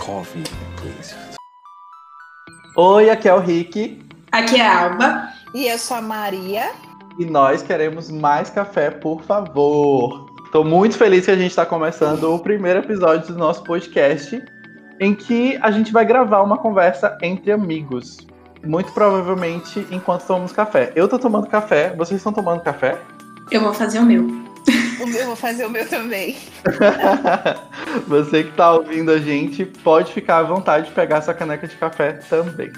coffee, please. Oi, aqui é o Rick. Aqui é a Alba. E eu sou a Maria. E nós queremos mais café, por favor. Estou muito feliz que a gente está começando o primeiro episódio do nosso podcast, em que a gente vai gravar uma conversa entre amigos. Muito provavelmente enquanto tomamos café. Eu tô tomando café, vocês estão tomando café? Eu vou fazer o meu. Eu vou fazer o meu também. Você que tá ouvindo a gente, pode ficar à vontade de pegar essa caneca de café também.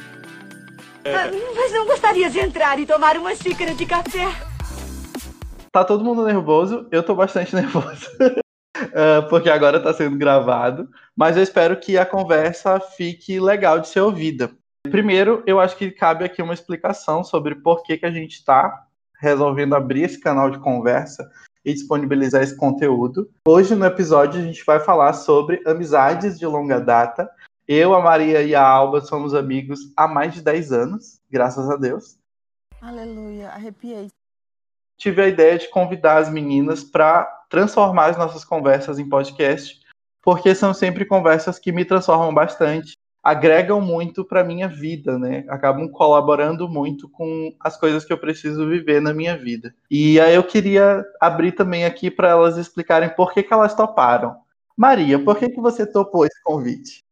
Ah, mas não gostaria de entrar e tomar uma xícara de café? Tá todo mundo nervoso, eu tô bastante nervoso. uh, porque agora tá sendo gravado. Mas eu espero que a conversa fique legal de ser ouvida. Primeiro, eu acho que cabe aqui uma explicação sobre por que, que a gente está resolvendo abrir esse canal de conversa e disponibilizar esse conteúdo. Hoje, no episódio, a gente vai falar sobre amizades de longa data. Eu, a Maria e a Alba somos amigos há mais de 10 anos, graças a Deus. Aleluia, arrepiei. Tive a ideia de convidar as meninas para transformar as nossas conversas em podcast, porque são sempre conversas que me transformam bastante agregam muito para minha vida, né? Acabam colaborando muito com as coisas que eu preciso viver na minha vida. E aí eu queria abrir também aqui para elas explicarem por que, que elas toparam. Maria, por que, que você topou esse convite?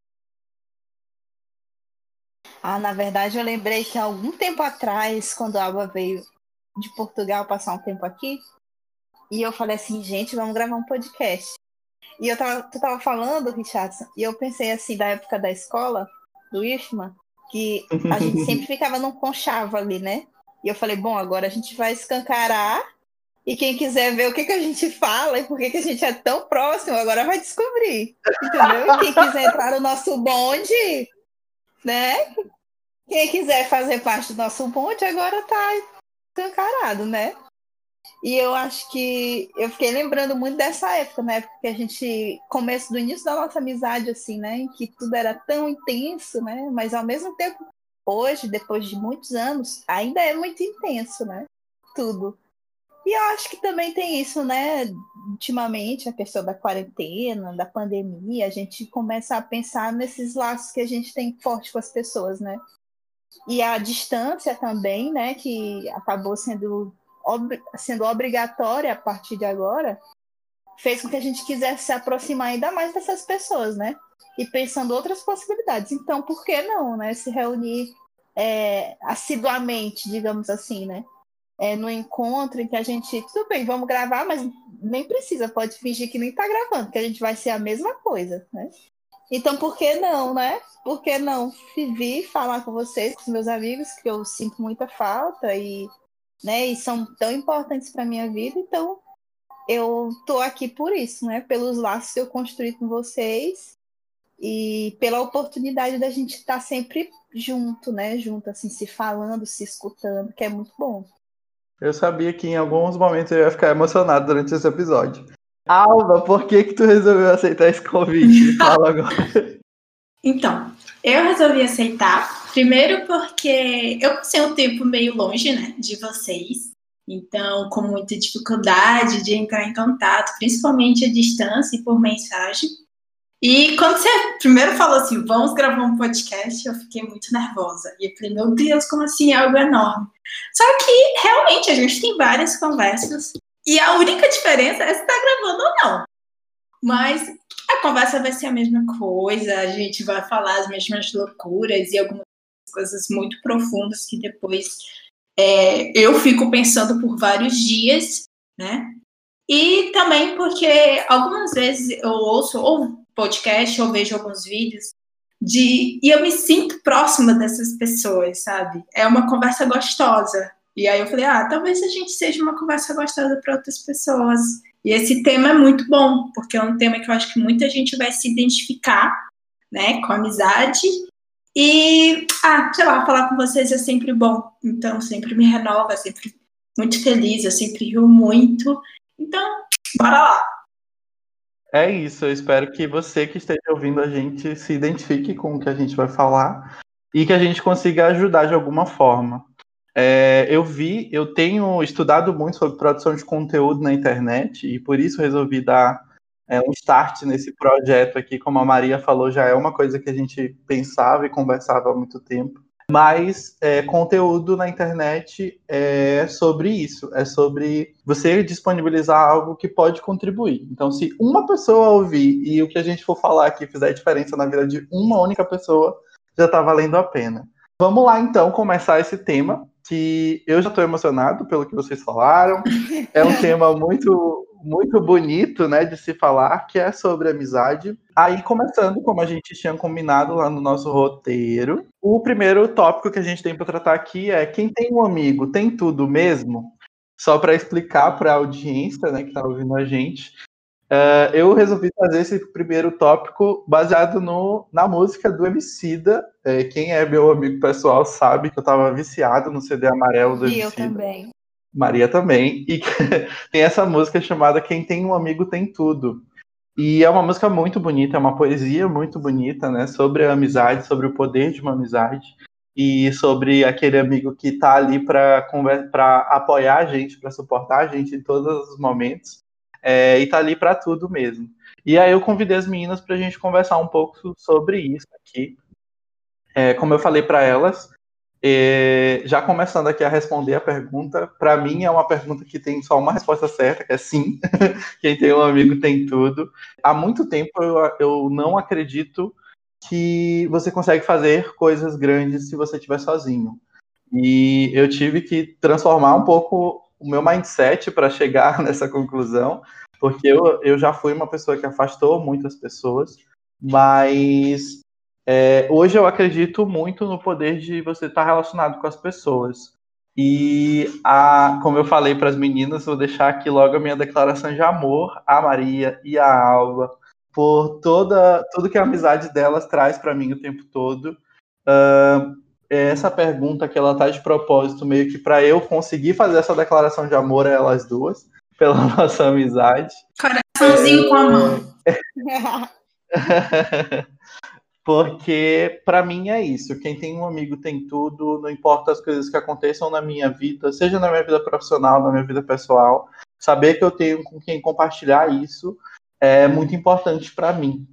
Ah, na verdade eu lembrei que algum tempo atrás, quando a Alba veio de Portugal passar um tempo aqui, e eu falei assim, gente, vamos gravar um podcast. E eu tava, tu tava falando, Richardson, e eu pensei assim, da época da escola, do IFMA, que a gente sempre ficava num conchavo ali, né? E eu falei, bom, agora a gente vai escancarar e quem quiser ver o que, que a gente fala e por que, que a gente é tão próximo, agora vai descobrir. Entendeu? E quem quiser entrar no nosso bonde, né? Quem quiser fazer parte do nosso bonde, agora tá escancarado, né? E eu acho que eu fiquei lembrando muito dessa época, né? Porque a gente, começo do início da nossa amizade, assim, né? Em que tudo era tão intenso, né? Mas ao mesmo tempo, hoje, depois de muitos anos, ainda é muito intenso, né? Tudo. E eu acho que também tem isso, né? Ultimamente, a questão da quarentena, da pandemia, a gente começa a pensar nesses laços que a gente tem forte com as pessoas, né? E a distância também, né? Que acabou sendo ob sendo obrigatória a partir de agora, fez com que a gente quisesse se aproximar ainda mais dessas pessoas, né? E pensando outras possibilidades. Então, por que não, né? Se reunir é, assiduamente, digamos assim, né? É, no encontro em que a gente, tudo bem, vamos gravar, mas nem precisa, pode fingir que nem tá gravando, que a gente vai ser a mesma coisa, né? Então, por que não, né? Por que não vir falar com vocês, com os meus amigos, que eu sinto muita falta e né? E são tão importantes para minha vida, então eu tô aqui por isso, né? Pelos laços que eu construí com vocês e pela oportunidade da gente estar tá sempre junto, né? Junto, assim, se falando, se escutando, que é muito bom. Eu sabia que em alguns momentos eu ia ficar emocionado durante esse episódio. Alva, por que que tu resolveu aceitar esse convite? Fala agora. Então, eu resolvi aceitar, primeiro porque eu passei um tempo meio longe, né, de vocês, então com muita dificuldade de entrar em contato, principalmente à distância e por mensagem. E quando você primeiro falou assim, vamos gravar um podcast, eu fiquei muito nervosa. E eu falei, meu Deus, como assim? É algo enorme. Só que realmente a gente tem várias conversas. E a única diferença é se está gravando ou não. Mas a conversa vai ser a mesma coisa, a gente vai falar as mesmas loucuras e algumas coisas muito profundas que depois é, eu fico pensando por vários dias, né? E também porque algumas vezes eu ouço ou podcast ou vejo alguns vídeos de e eu me sinto próxima dessas pessoas, sabe? É uma conversa gostosa. E aí eu falei, ah, talvez a gente seja uma conversa gostosa para outras pessoas. E esse tema é muito bom, porque é um tema que eu acho que muita gente vai se identificar, né, com amizade. E, ah, sei lá, falar com vocês é sempre bom. Então, sempre me renova, sempre muito feliz, eu sempre rio muito. Então, bora lá. É isso, eu espero que você que esteja ouvindo a gente se identifique com o que a gente vai falar e que a gente consiga ajudar de alguma forma. É, eu vi, eu tenho estudado muito sobre produção de conteúdo na internet e por isso resolvi dar é, um start nesse projeto aqui, como a Maria falou, já é uma coisa que a gente pensava e conversava há muito tempo. Mas é, conteúdo na internet é sobre isso, é sobre você disponibilizar algo que pode contribuir. Então, se uma pessoa ouvir e o que a gente for falar aqui fizer diferença na vida de uma única pessoa, já está valendo a pena. Vamos lá, então, começar esse tema, que eu já estou emocionado pelo que vocês falaram. É um tema muito muito bonito, né, de se falar, que é sobre amizade. Aí, começando, como a gente tinha combinado lá no nosso roteiro, o primeiro tópico que a gente tem para tratar aqui é quem tem um amigo tem tudo mesmo? Só para explicar para a audiência, né, que está ouvindo a gente, uh, eu resolvi fazer esse primeiro tópico baseado no, na música do Emicida. É, quem é meu amigo pessoal sabe que eu estava viciado no CD amarelo do E eu também. Maria também, e tem essa música chamada Quem Tem um Amigo Tem Tudo. E é uma música muito bonita, é uma poesia muito bonita, né? Sobre a amizade, sobre o poder de uma amizade e sobre aquele amigo que está ali para apoiar a gente, para suportar a gente em todos os momentos é, e está ali para tudo mesmo. E aí eu convidei as meninas para a gente conversar um pouco sobre isso aqui. É, como eu falei para elas, e, já começando aqui a responder a pergunta, para mim é uma pergunta que tem só uma resposta certa, que é sim. Quem tem um amigo tem tudo. Há muito tempo eu, eu não acredito que você consegue fazer coisas grandes se você estiver sozinho. E eu tive que transformar um pouco o meu mindset para chegar nessa conclusão, porque eu, eu já fui uma pessoa que afastou muitas pessoas, mas é, hoje eu acredito muito no poder de você estar relacionado com as pessoas. E, a, como eu falei para as meninas, vou deixar aqui logo a minha declaração de amor à Maria e à Alba, por toda tudo que a amizade delas traz para mim o tempo todo. Uh, essa pergunta que ela tá de propósito, meio que para eu conseguir fazer essa declaração de amor a elas duas, pela nossa amizade. Coraçãozinho é... com a mão. Porque para mim é isso. Quem tem um amigo tem tudo, não importa as coisas que aconteçam na minha vida, seja na minha vida profissional, na minha vida pessoal, saber que eu tenho com quem compartilhar isso é muito importante para mim.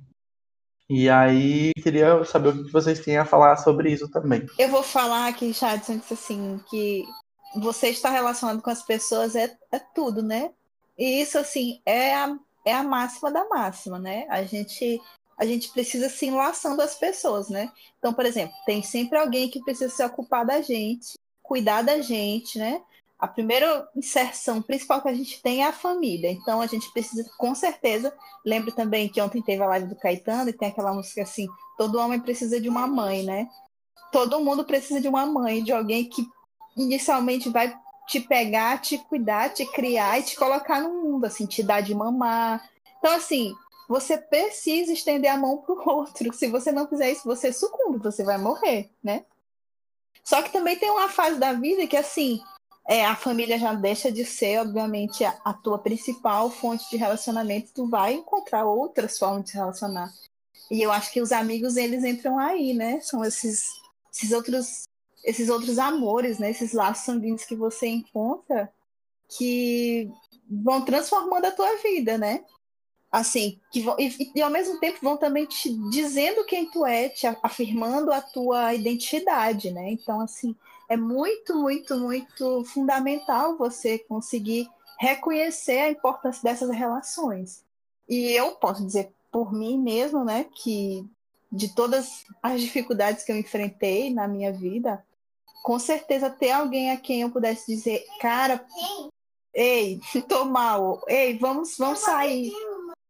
E aí, queria saber o que vocês têm a falar sobre isso também. Eu vou falar aqui, Chadson, assim, que você estar relacionado com as pessoas é, é tudo, né? E isso, assim, é a, é a máxima da máxima, né? A gente a gente precisa se enlaçando as pessoas, né? Então, por exemplo, tem sempre alguém que precisa se ocupar da gente, cuidar da gente, né? A primeira inserção principal que a gente tem é a família. Então, a gente precisa, com certeza, lembro também que ontem teve a live do Caetano e tem aquela música assim: todo homem precisa de uma mãe, né? Todo mundo precisa de uma mãe, de alguém que inicialmente vai te pegar, te cuidar, te criar e te colocar no mundo, assim, te dar de mamar. Então, assim, você precisa estender a mão para o outro. Se você não fizer isso, você sucumbe, você vai morrer, né? Só que também tem uma fase da vida que, assim, é, a família já deixa de ser, obviamente, a, a, tua principal fonte de relacionamento. Tu vai encontrar outras formas de se relacionar. E eu acho que os amigos, eles entram aí, né? São esses, esses outros esses outros amores, né? Esses laços sanguíneos que você encontra que vão transformando a tua vida, né? Assim, que vão, e, e, ao mesmo tempo vão também te dizendo quem tu é, te afirmando a tua identidade, né? Então, assim, é muito, muito, muito fundamental você conseguir reconhecer a importância dessas relações. E eu posso dizer por mim mesmo, né, que de todas as dificuldades que eu enfrentei na minha vida, com certeza ter alguém a quem eu pudesse dizer, cara, ei, tô mal, ei, vamos, vamos sair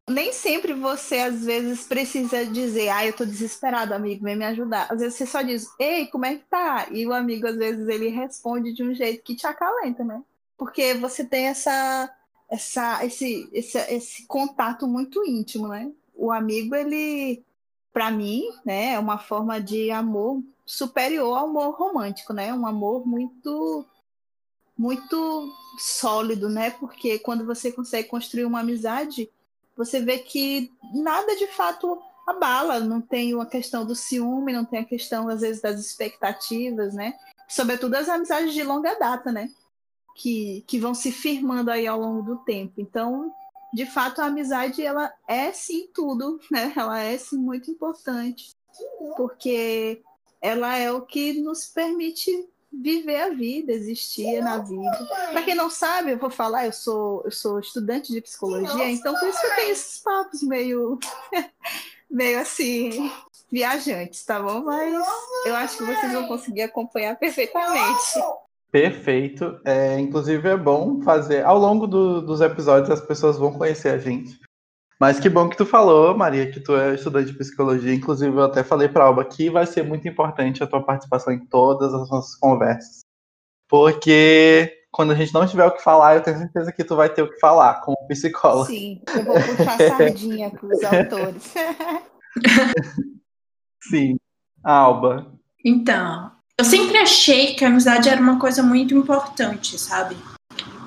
nem sempre você, às vezes, precisa dizer, ah, eu tô desesperado, amigo, vem me ajudar. Às vezes você só diz, ei, como é que tá? E o amigo, às vezes, ele responde de um jeito que te acalenta, né? Porque você tem essa, essa, esse, esse, esse contato muito íntimo, né? O amigo, ele, para mim, né, é uma forma de amor superior ao amor romântico, né? Um amor muito muito sólido, né? Porque quando você consegue construir uma amizade, você vê que nada de fato abala, não tem uma questão do ciúme, não tem a questão, às vezes, das expectativas, né? Sobretudo as amizades de longa data, né? Que, que vão se firmando aí ao longo do tempo. Então, de fato a amizade ela é sim tudo, né? Ela é sim muito importante, porque ela é o que nos permite viver a vida, existir na vida. Para quem não sabe, eu vou falar, eu sou eu sou estudante de psicologia, então por isso que eu tenho esses papos meio meio assim viajantes, tá bom? Mas eu acho que vocês vão conseguir acompanhar perfeitamente. Perfeito. É, inclusive é bom fazer. Ao longo do, dos episódios as pessoas vão conhecer a gente. Mas que bom que tu falou, Maria, que tu é estudante de psicologia. Inclusive, eu até falei para a Alba que vai ser muito importante a tua participação em todas as nossas conversas. Porque quando a gente não tiver o que falar, eu tenho certeza que tu vai ter o que falar como psicóloga. Sim, eu vou puxar sardinha para os autores. Sim. Alba. Então, eu sempre achei que a amizade era uma coisa muito importante, sabe?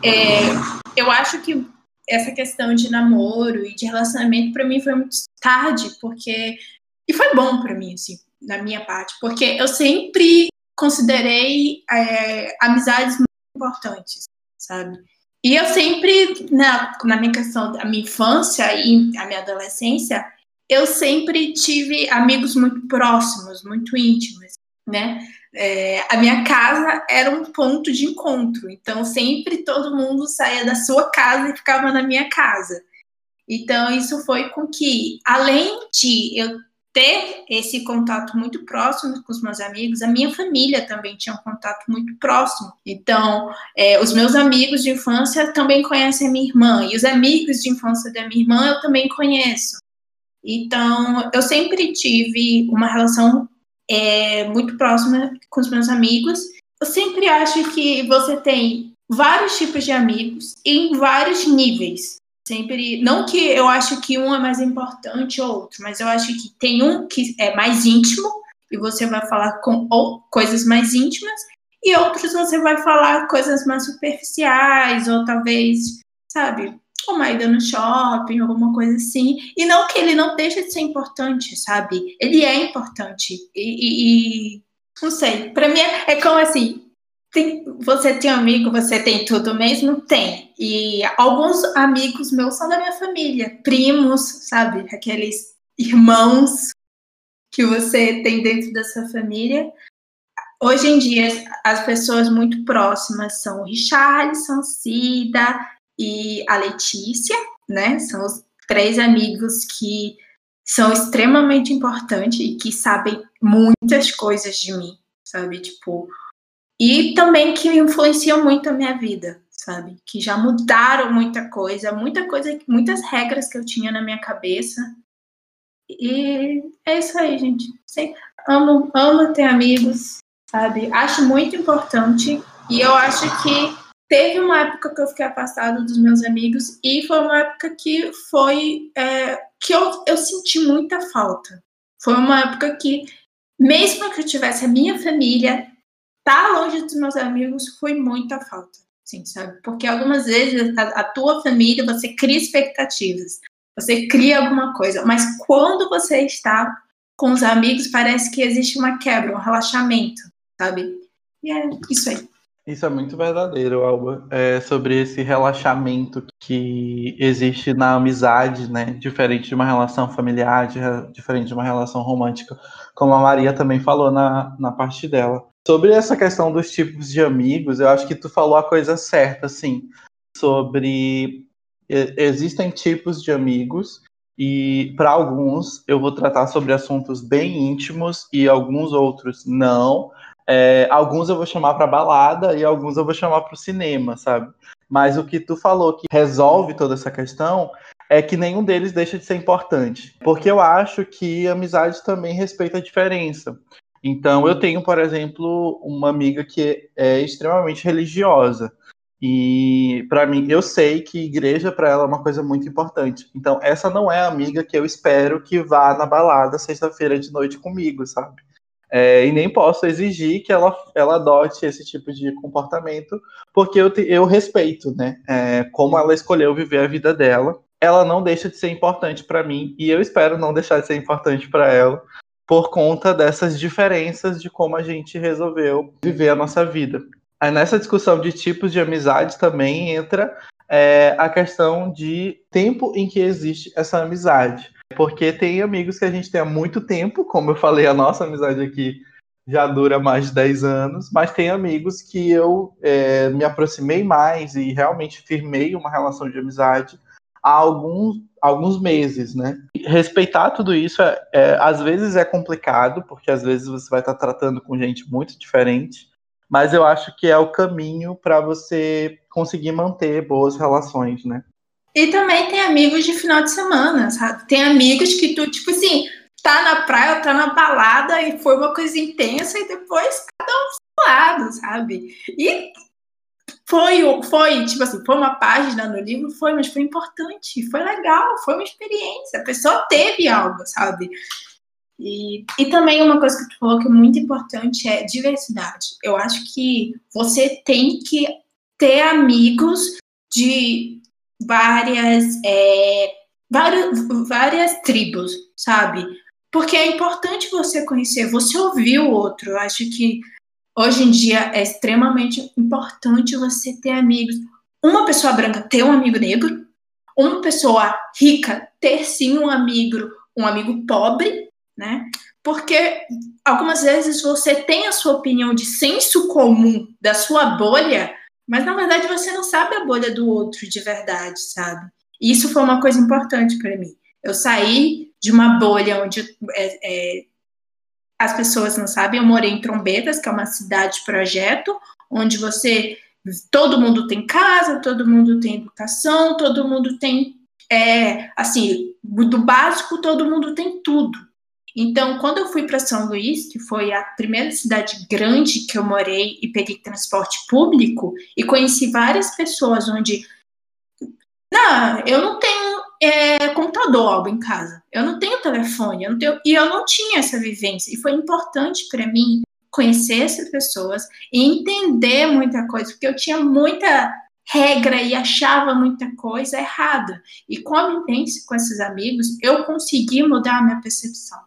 É, eu acho que essa questão de namoro e de relacionamento para mim foi muito tarde, porque e foi bom para mim, assim, na minha parte, porque eu sempre considerei é, amizades muito importantes, sabe? E eu sempre, na, na minha questão da minha infância e a minha adolescência, eu sempre tive amigos muito próximos, muito íntimos, né? É, a minha casa era um ponto de encontro, então sempre todo mundo saía da sua casa e ficava na minha casa. Então isso foi com que, além de eu ter esse contato muito próximo com os meus amigos, a minha família também tinha um contato muito próximo. Então, é, os meus amigos de infância também conhecem a minha irmã, e os amigos de infância da minha irmã eu também conheço. Então, eu sempre tive uma relação é, muito próxima com os meus amigos. Eu sempre acho que você tem vários tipos de amigos em vários níveis. Sempre, não que eu acho que um é mais importante ou outro, mas eu acho que tem um que é mais íntimo e você vai falar com ou coisas mais íntimas e outros você vai falar coisas mais superficiais ou talvez, sabe, uma ida no shopping, alguma coisa assim. E não que ele não deixe de ser importante, sabe? Ele é importante. E, e, e não sei, para mim é, é como assim. Tem, você tem amigo, você tem tudo mesmo? Tem. E alguns amigos meus são da minha família, primos, sabe? Aqueles irmãos que você tem dentro da sua família. Hoje em dia, as pessoas muito próximas são o Richardson, Cida, e a Letícia, né? São os três amigos que são extremamente importantes e que sabem muitas coisas de mim, sabe? Tipo, e também que influenciam muito a minha vida, sabe? Que já mudaram muita coisa, muita coisa, muitas regras que eu tinha na minha cabeça. E é isso aí, gente. Amo, amo ter amigos, sabe? Acho muito importante e eu acho que Teve uma época que eu fiquei afastada dos meus amigos e foi uma época que foi é, que eu, eu senti muita falta. Foi uma época que, mesmo que eu tivesse a minha família, estar tá longe dos meus amigos foi muita falta, sim, sabe? Porque algumas vezes a, a tua família você cria expectativas, você cria alguma coisa, mas quando você está com os amigos parece que existe uma quebra, um relaxamento, sabe? E é isso aí. Isso é muito verdadeiro, Alba. É sobre esse relaxamento que existe na amizade, né? Diferente de uma relação familiar, diferente de uma relação romântica, como a Maria também falou na, na parte dela. Sobre essa questão dos tipos de amigos, eu acho que tu falou a coisa certa, assim, sobre existem tipos de amigos e para alguns eu vou tratar sobre assuntos bem íntimos e alguns outros não é, alguns eu vou chamar para balada e alguns eu vou chamar para o cinema, sabe? Mas o que tu falou que resolve toda essa questão é que nenhum deles deixa de ser importante. Porque eu acho que amizade também respeita a diferença. Então, eu tenho, por exemplo, uma amiga que é extremamente religiosa. E para mim, eu sei que igreja para ela é uma coisa muito importante. Então, essa não é a amiga que eu espero que vá na balada sexta-feira de noite comigo, sabe? É, e nem posso exigir que ela, ela adote esse tipo de comportamento, porque eu, te, eu respeito, né? É, como ela escolheu viver a vida dela. Ela não deixa de ser importante para mim, e eu espero não deixar de ser importante para ela, por conta dessas diferenças de como a gente resolveu viver a nossa vida. Aí nessa discussão de tipos de amizade também entra é a questão de tempo em que existe essa amizade. Porque tem amigos que a gente tem há muito tempo, como eu falei, a nossa amizade aqui já dura mais de 10 anos, mas tem amigos que eu é, me aproximei mais e realmente firmei uma relação de amizade há alguns, alguns meses, né? Respeitar tudo isso, é, é, às vezes é complicado, porque às vezes você vai estar tratando com gente muito diferente, mas eu acho que é o caminho para você conseguir manter boas relações, né? E também tem amigos de final de semana, sabe? Tem amigos que tu, tipo assim, tá na praia, tá na balada e foi uma coisa intensa e depois cada um lado, sabe? E foi, foi, tipo assim, foi uma página no livro, foi, mas foi importante, foi legal, foi uma experiência, a pessoa teve algo, sabe? E, e também uma coisa que tu falou que é muito importante é diversidade. Eu acho que você tem que ter amigos de várias, é, várias, várias tribos, sabe? Porque é importante você conhecer, você ouvir o outro. Eu acho que hoje em dia é extremamente importante você ter amigos. Uma pessoa branca ter um amigo negro, uma pessoa rica ter sim um amigo, um amigo pobre, né? Porque algumas vezes você tem a sua opinião de senso comum da sua bolha, mas na verdade você não sabe a bolha do outro de verdade, sabe? E isso foi uma coisa importante para mim. Eu saí de uma bolha onde é, é, as pessoas não sabem. Eu morei em Trombetas, que é uma cidade projeto, onde você todo mundo tem casa, todo mundo tem educação, todo mundo tem é, assim do básico, todo mundo tem tudo. Então, quando eu fui para São Luís, que foi a primeira cidade grande que eu morei e peguei transporte público, e conheci várias pessoas onde. Não, eu não tenho é, computador algo em casa, eu não tenho telefone, eu não tenho, e eu não tinha essa vivência. E foi importante para mim conhecer essas pessoas e entender muita coisa, porque eu tinha muita regra e achava muita coisa errada. E com a vivência com esses amigos, eu consegui mudar a minha percepção.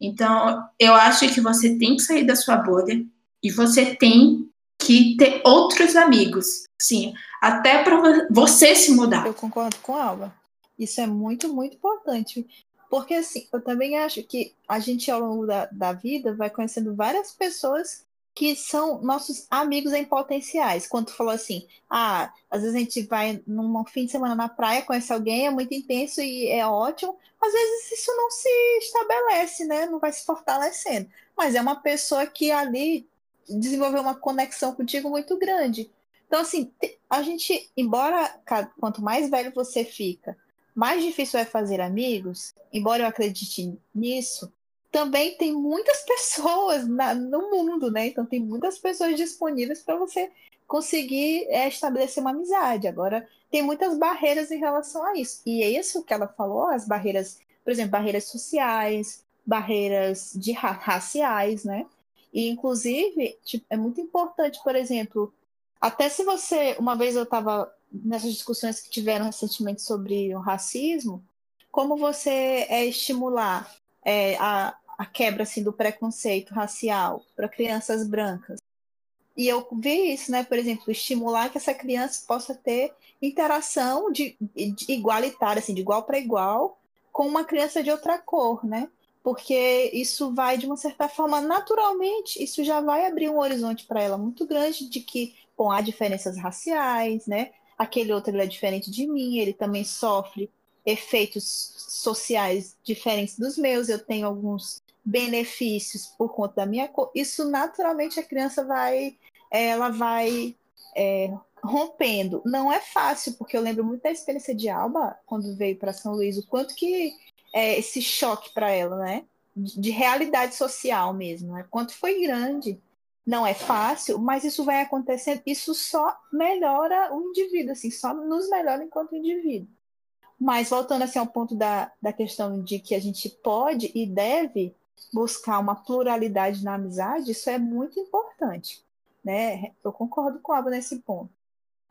Então, eu acho que você tem que sair da sua bolha e você tem que ter outros amigos, sim, até para você se mudar. Eu concordo com a Alba. Isso é muito, muito importante. Porque, assim, eu também acho que a gente, ao longo da, da vida, vai conhecendo várias pessoas que são nossos amigos em potenciais. Quando tu falou assim, ah, às vezes a gente vai num fim de semana na praia, conhece alguém, é muito intenso e é ótimo. Às vezes isso não se estabelece, né? Não vai se fortalecendo. Mas é uma pessoa que ali desenvolveu uma conexão contigo muito grande. Então, assim, a gente, embora quanto mais velho você fica, mais difícil é fazer amigos, embora eu acredite nisso, também tem muitas pessoas na, no mundo, né? Então tem muitas pessoas disponíveis para você conseguir é, estabelecer uma amizade. Agora, tem muitas barreiras em relação a isso. E é isso que ela falou, as barreiras, por exemplo, barreiras sociais, barreiras de ra raciais, né? E, inclusive, tipo, é muito importante, por exemplo, até se você. Uma vez eu estava nessas discussões que tiveram recentemente sobre o racismo, como você é estimular é, a, a quebra assim, do preconceito racial para crianças brancas. E eu vi isso, né? Por exemplo, estimular que essa criança possa ter interação de, de igualitária, assim, de igual para igual, com uma criança de outra cor, né? Porque isso vai, de uma certa forma, naturalmente, isso já vai abrir um horizonte para ela muito grande de que, bom, há diferenças raciais, né? Aquele outro ele é diferente de mim, ele também sofre efeitos sociais diferentes dos meus, eu tenho alguns benefícios por conta da minha cor, isso naturalmente a criança vai, ela vai é, rompendo. Não é fácil, porque eu lembro muito da experiência de Alba quando veio para São Luís, o quanto que é esse choque para ela, né? De realidade social mesmo, né? Quanto foi grande. Não é fácil, mas isso vai acontecendo, isso só melhora o indivíduo, assim, só nos melhora enquanto indivíduo. Mas voltando assim ao ponto da, da questão de que a gente pode e deve buscar uma pluralidade na amizade, isso é muito importante. Né? Eu concordo com a Aba nesse ponto.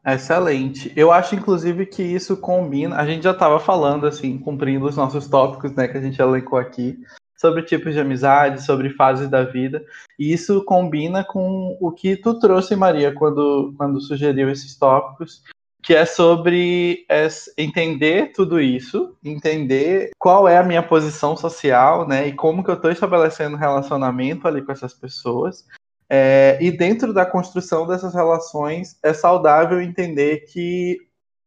Excelente. Eu acho, inclusive, que isso combina. A gente já estava falando, assim, cumprindo os nossos tópicos, né, que a gente elencou aqui, sobre tipos de amizade, sobre fases da vida. E isso combina com o que tu trouxe, Maria, quando, quando sugeriu esses tópicos, que é sobre é, entender tudo isso, entender qual é a minha posição social, né, e como que eu estou estabelecendo relacionamento ali com essas pessoas. É, e dentro da construção dessas relações, é saudável entender que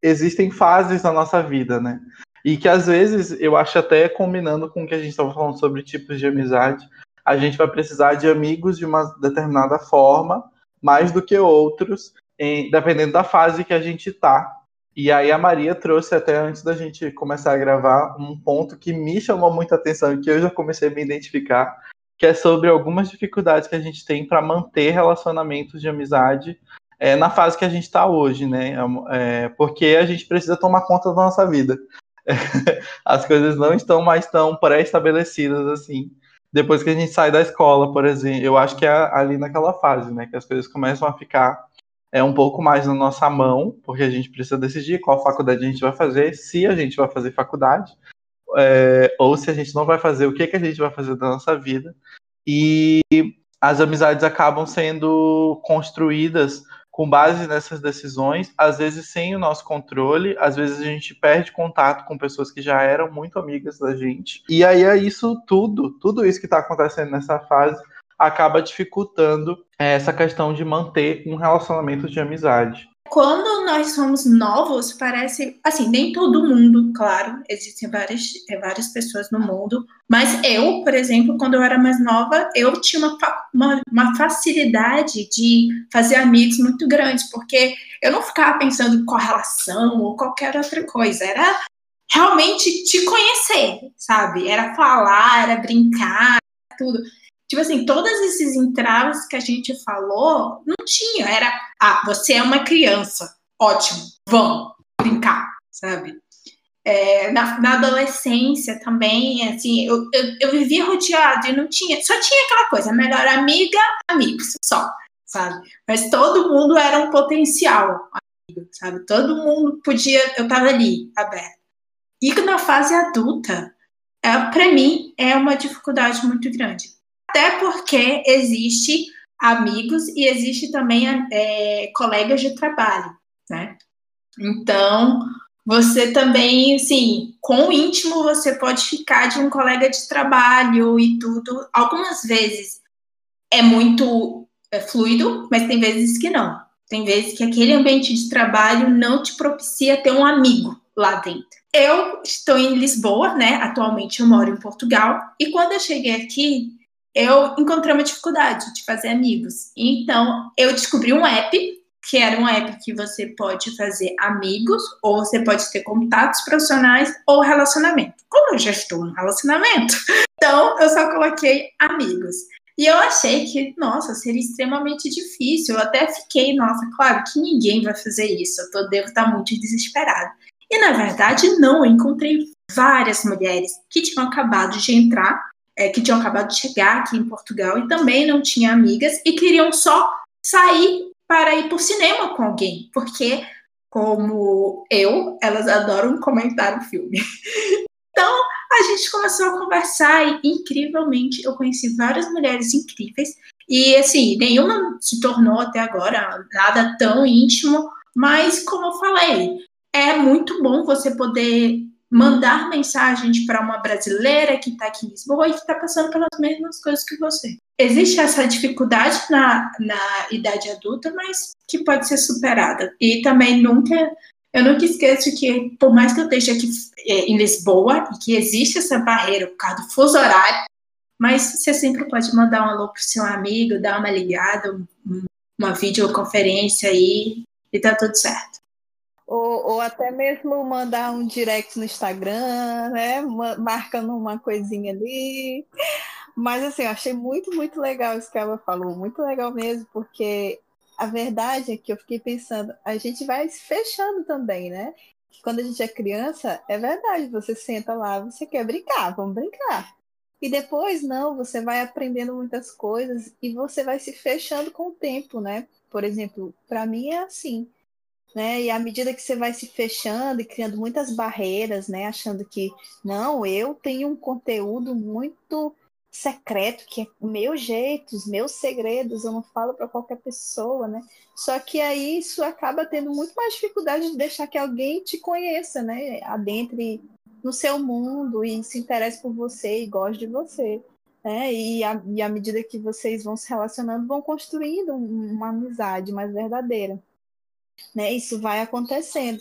existem fases na nossa vida, né? E que às vezes, eu acho até combinando com o que a gente estava falando sobre tipos de amizade, a gente vai precisar de amigos de uma determinada forma, mais do que outros, em, dependendo da fase que a gente tá. E aí a Maria trouxe até antes da gente começar a gravar um ponto que me chamou muita atenção e que eu já comecei a me identificar, que é sobre algumas dificuldades que a gente tem para manter relacionamentos de amizade é, na fase que a gente está hoje, né? É, porque a gente precisa tomar conta da nossa vida. As coisas não estão mais tão pré-estabelecidas assim. Depois que a gente sai da escola, por exemplo, eu acho que é ali naquela fase, né? Que as coisas começam a ficar é um pouco mais na nossa mão, porque a gente precisa decidir qual faculdade a gente vai fazer, se a gente vai fazer faculdade, é, ou se a gente não vai fazer, o que, que a gente vai fazer da nossa vida. E as amizades acabam sendo construídas com base nessas decisões, às vezes sem o nosso controle, às vezes a gente perde contato com pessoas que já eram muito amigas da gente. E aí é isso tudo, tudo isso que está acontecendo nessa fase acaba dificultando é, essa questão de manter um relacionamento de amizade. Quando nós somos novos, parece assim, nem todo mundo, claro, existem várias, é, várias pessoas no mundo, mas eu, por exemplo, quando eu era mais nova, eu tinha uma, uma, uma facilidade de fazer amigos muito grandes, porque eu não ficava pensando em correlação ou qualquer outra coisa, era realmente te conhecer, sabe? Era falar, era brincar, tudo. Tipo assim, todos esses entraves que a gente falou, não tinha. Era, ah, você é uma criança. Ótimo, vamos brincar, sabe? É, na, na, adolescência também, assim, eu, eu, eu, vivia rodeado e não tinha, só tinha aquela coisa, melhor amiga, amigos, só, sabe? Mas todo mundo era um potencial amigo, sabe? Todo mundo podia, eu tava ali, aberto. E na fase adulta, é, para mim, é uma dificuldade muito grande até porque existe amigos e existe também é, colegas de trabalho, né? Então, você também, assim, com o íntimo você pode ficar de um colega de trabalho e tudo. Algumas vezes é muito é, fluido, mas tem vezes que não. Tem vezes que aquele ambiente de trabalho não te propicia ter um amigo lá dentro. Eu estou em Lisboa, né? Atualmente eu moro em Portugal. E quando eu cheguei aqui, eu encontrei uma dificuldade de fazer amigos. Então, eu descobri um app, que era um app que você pode fazer amigos, ou você pode ter contatos profissionais ou relacionamento. Como eu já estou no relacionamento, então eu só coloquei amigos. E eu achei que, nossa, seria extremamente difícil. Eu até fiquei, nossa, claro que ninguém vai fazer isso. Eu tô, devo estar muito desesperada. E na verdade, não. Eu encontrei várias mulheres que tinham acabado de entrar é, que tinham acabado de chegar aqui em Portugal e também não tinham amigas e queriam só sair para ir para o cinema com alguém, porque, como eu, elas adoram comentar o filme. então, a gente começou a conversar e, incrivelmente, eu conheci várias mulheres incríveis e, assim, nenhuma se tornou até agora nada tão íntimo, mas, como eu falei, é muito bom você poder mandar mensagens para uma brasileira que está aqui em Lisboa e que está passando pelas mesmas coisas que você. Existe essa dificuldade na, na idade adulta, mas que pode ser superada. E também nunca, eu nunca esqueço que, por mais que eu esteja aqui é, em Lisboa e que existe essa barreira por causa do fuso horário, mas você sempre pode mandar um alô pro seu amigo, dar uma ligada, uma videoconferência aí e tá tudo certo. Ou, ou até mesmo mandar um direct no Instagram, né? Marcando uma coisinha ali. Mas assim, eu achei muito, muito legal isso que ela falou. Muito legal mesmo, porque a verdade é que eu fiquei pensando, a gente vai se fechando também, né? Quando a gente é criança, é verdade, você senta lá, você quer brincar, vamos brincar. E depois, não, você vai aprendendo muitas coisas e você vai se fechando com o tempo, né? Por exemplo, para mim é assim né? E à medida que você vai se fechando e criando muitas barreiras, né? Achando que não, eu tenho um conteúdo muito secreto, que é o meu jeito, os meus segredos, eu não falo para qualquer pessoa, né? Só que aí isso acaba tendo muito mais dificuldade de deixar que alguém te conheça, né? Adentre no seu mundo e se interesse por você e goste de você. Né? E, a, e à medida que vocês vão se relacionando, vão construindo uma amizade mais verdadeira. Né? Isso vai acontecendo.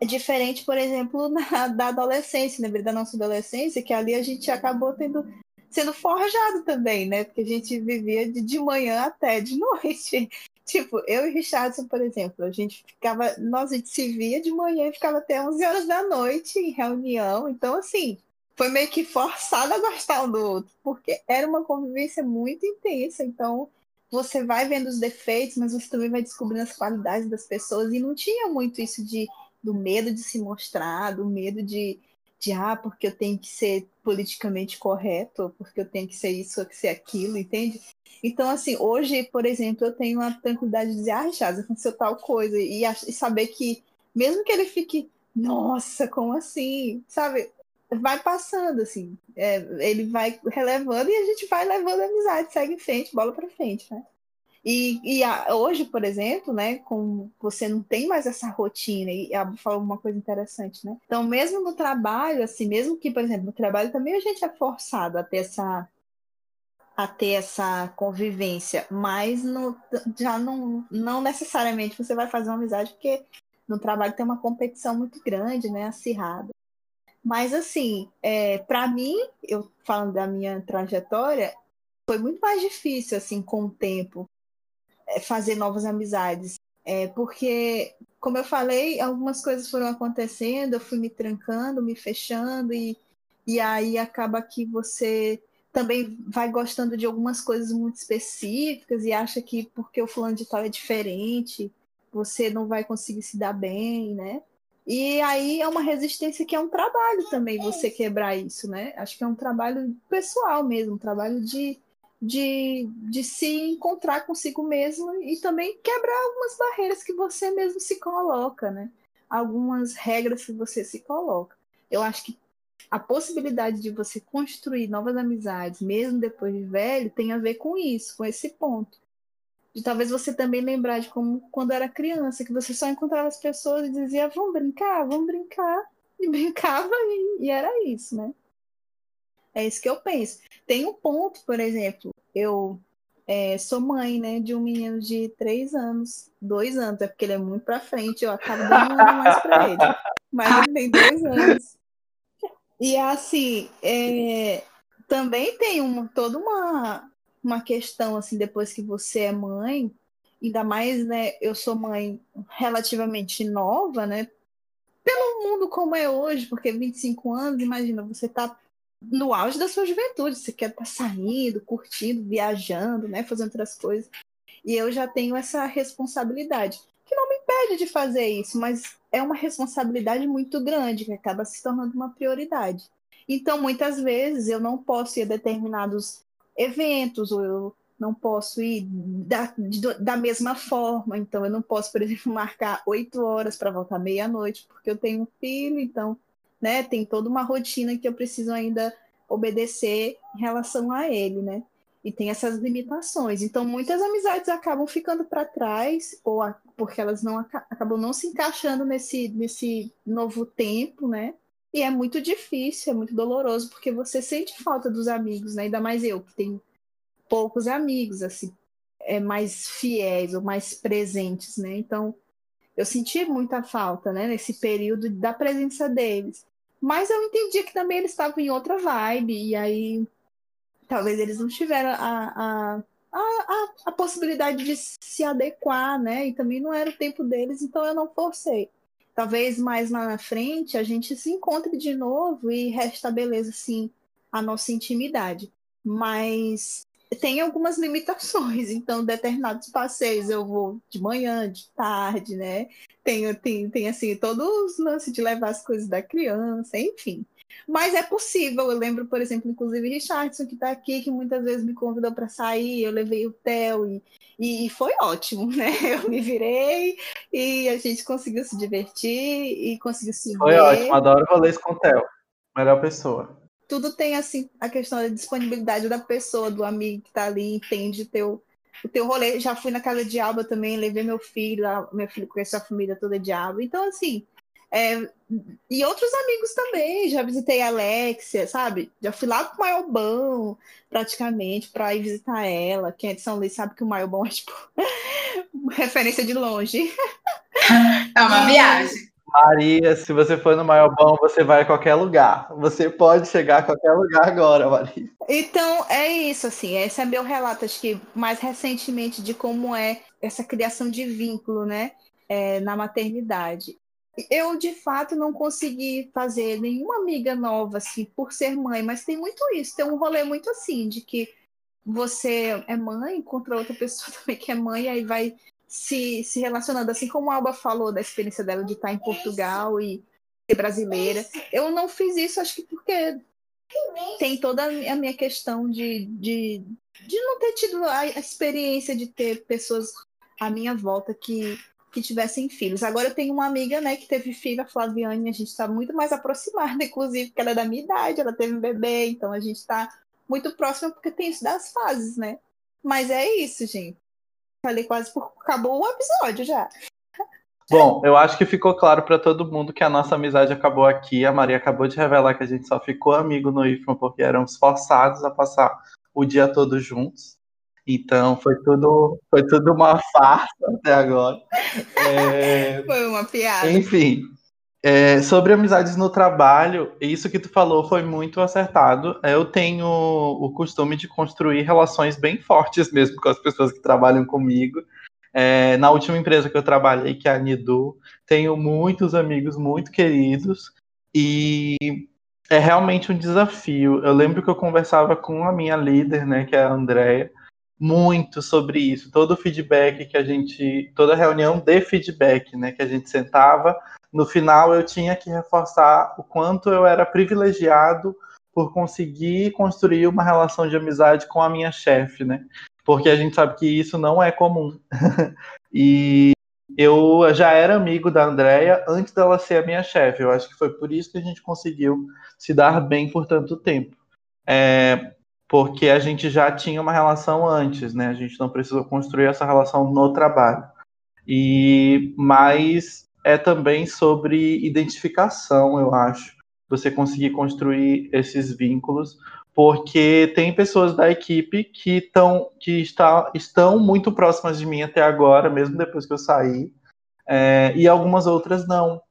É diferente, por exemplo, na, da adolescência, lembrei da nossa adolescência, que ali a gente acabou tendo sendo forjado também, né? Porque a gente vivia de, de manhã até de noite. Tipo, eu e Richardson, por exemplo, a gente ficava, nós a gente se via de manhã e ficava até 11 horas da noite em reunião. Então, assim, foi meio que forçado a gostar um do outro, porque era uma convivência muito intensa. Então, você vai vendo os defeitos, mas você também vai descobrindo as qualidades das pessoas. E não tinha muito isso de do medo de se mostrar, do medo de, de ah, porque eu tenho que ser politicamente correto, porque eu tenho que ser isso ou que ser aquilo, entende? Então, assim, hoje, por exemplo, eu tenho a tranquilidade de dizer, ah, Chaz, aconteceu tal coisa, e, e saber que, mesmo que ele fique, nossa, como assim? Sabe? Vai passando, assim, é, ele vai relevando e a gente vai levando a amizade, segue em frente, bola para frente, né? E, e a, hoje, por exemplo, né, com você não tem mais essa rotina, e a falou uma coisa interessante, né? Então, mesmo no trabalho, assim, mesmo que, por exemplo, no trabalho também a gente é forçado a ter essa a ter essa convivência, mas no, já não, não necessariamente você vai fazer uma amizade, porque no trabalho tem uma competição muito grande, né, acirrada. Mas assim, é, para mim, eu falando da minha trajetória, foi muito mais difícil assim com o tempo, é, fazer novas amizades. É, porque, como eu falei, algumas coisas foram acontecendo, eu fui me trancando, me fechando, e, e aí acaba que você também vai gostando de algumas coisas muito específicas e acha que porque o fulano de tal é diferente, você não vai conseguir se dar bem, né? E aí é uma resistência que é um trabalho também você quebrar isso, né? Acho que é um trabalho pessoal mesmo, um trabalho de de, de se encontrar consigo mesmo e também quebrar algumas barreiras que você mesmo se coloca, né? Algumas regras que você se coloca. Eu acho que a possibilidade de você construir novas amizades, mesmo depois de velho, tem a ver com isso, com esse ponto. De talvez você também lembrar de como quando era criança, que você só encontrava as pessoas e dizia, vamos brincar, vamos brincar. E brincava e, e era isso, né? É isso que eu penso. Tem um ponto, por exemplo, eu é, sou mãe, né, de um menino de três anos, dois anos, é porque ele é muito para frente, eu acabo dando um mais para ele. Mas ele tem dois anos. E assim, é, também tem uma, toda uma, uma questão, assim, depois que você é mãe, ainda mais, né, eu sou mãe relativamente nova, né, pelo mundo como é hoje, porque 25 anos, imagina, você tá no auge da sua juventude, você quer estar tá saindo, curtindo, viajando, né, fazendo outras coisas. E eu já tenho essa responsabilidade, que não me impede de fazer isso, mas é uma responsabilidade muito grande, que acaba se tornando uma prioridade. Então, muitas vezes, eu não posso ir a determinados eventos, ou eu não posso ir da, da mesma forma. Então, eu não posso, por exemplo, marcar oito horas para voltar meia-noite, porque eu tenho um filho, então né? Tem toda uma rotina que eu preciso ainda obedecer em relação a ele, né? E tem essas limitações. Então, muitas amizades acabam ficando para trás, ou a, porque elas não acabam não se encaixando nesse, nesse novo tempo, né? E é muito difícil, é muito doloroso, porque você sente falta dos amigos, né? Ainda mais eu, que tenho poucos amigos, assim, é, mais fiéis ou mais presentes, né? Então, eu senti muita falta, né? Nesse período da presença deles. Mas eu entendi que também eles estavam em outra vibe, e aí talvez eles não tiveram a, a, a, a, possibilidade de se adequar, né? E também não era o tempo deles, então eu não forcei. Talvez mais lá na frente a gente se encontre de novo e restabeleça, assim, a nossa intimidade. Mas tem algumas limitações, então determinados passeios eu vou de manhã, de tarde, né? Tem, tem, tem assim, todos os lances de levar as coisas da criança, enfim. Mas é possível, eu lembro, por exemplo, inclusive Richardson, que está aqui, que muitas vezes me convidou para sair, eu levei o Theo e, e, foi ótimo, né? Eu me virei e a gente conseguiu se divertir e conseguiu se Foi ver. ótimo, adoro rolês com o Theo. Melhor pessoa. tudo tem assim a questão da disponibilidade da pessoa, do amigo que tá ali, entende teu, o teu rolê. Já fui na casa de Alba também, levei meu filho, meu filho conheceu a família toda de Alba. Então, assim, é, e outros amigos também, já visitei a Alexia, sabe? Já fui lá pro Maiobão, praticamente, para ir visitar ela. Quem é de São Luís sabe que o Maiobão é, tipo, referência de longe. É uma viagem. Maria, se você for no Maiobão, você vai a qualquer lugar. Você pode chegar a qualquer lugar agora, Maria. Então, é isso, assim. Esse é meu relato, acho que mais recentemente, de como é essa criação de vínculo, né? É, na maternidade. Eu, de fato, não consegui fazer nenhuma amiga nova, assim, por ser mãe, mas tem muito isso, tem um rolê muito assim, de que você é mãe, encontra outra pessoa também que é mãe, aí vai se, se relacionando, assim como a Alba falou da experiência dela de estar em Portugal e ser brasileira. Eu não fiz isso, acho que porque tem toda a minha questão de, de, de não ter tido a experiência de ter pessoas à minha volta que que tivessem filhos. Agora eu tenho uma amiga, né, que teve filho, a Flaviane, a gente está muito mais aproximada, inclusive, porque ela é da minha idade, ela teve um bebê, então a gente está muito próxima porque tem isso das fases, né? Mas é isso, gente. Falei quase por acabou o episódio já. Bom, eu acho que ficou claro para todo mundo que a nossa amizade acabou aqui. A Maria acabou de revelar que a gente só ficou amigo no IFMA porque éramos forçados a passar o dia todo juntos. Então foi tudo, foi tudo uma farsa até agora. É... Foi uma piada. Enfim, é, sobre amizades no trabalho, isso que tu falou foi muito acertado. Eu tenho o costume de construir relações bem fortes mesmo com as pessoas que trabalham comigo. É, na última empresa que eu trabalhei, que é a Nidu, tenho muitos amigos muito queridos e é realmente um desafio. Eu lembro que eu conversava com a minha líder, né, que é a Andrea, muito sobre isso. Todo o feedback que a gente, toda reunião de feedback, né, que a gente sentava, no final eu tinha que reforçar o quanto eu era privilegiado por conseguir construir uma relação de amizade com a minha chefe, né? Porque a gente sabe que isso não é comum. e eu já era amigo da Andrea antes dela ser a minha chefe. Eu acho que foi por isso que a gente conseguiu se dar bem por tanto tempo. É, porque a gente já tinha uma relação antes, né? A gente não precisou construir essa relação no trabalho. E mas é também sobre identificação, eu acho. Você conseguir construir esses vínculos, porque tem pessoas da equipe que, tão, que está, estão muito próximas de mim até agora, mesmo depois que eu saí, é, e algumas outras não.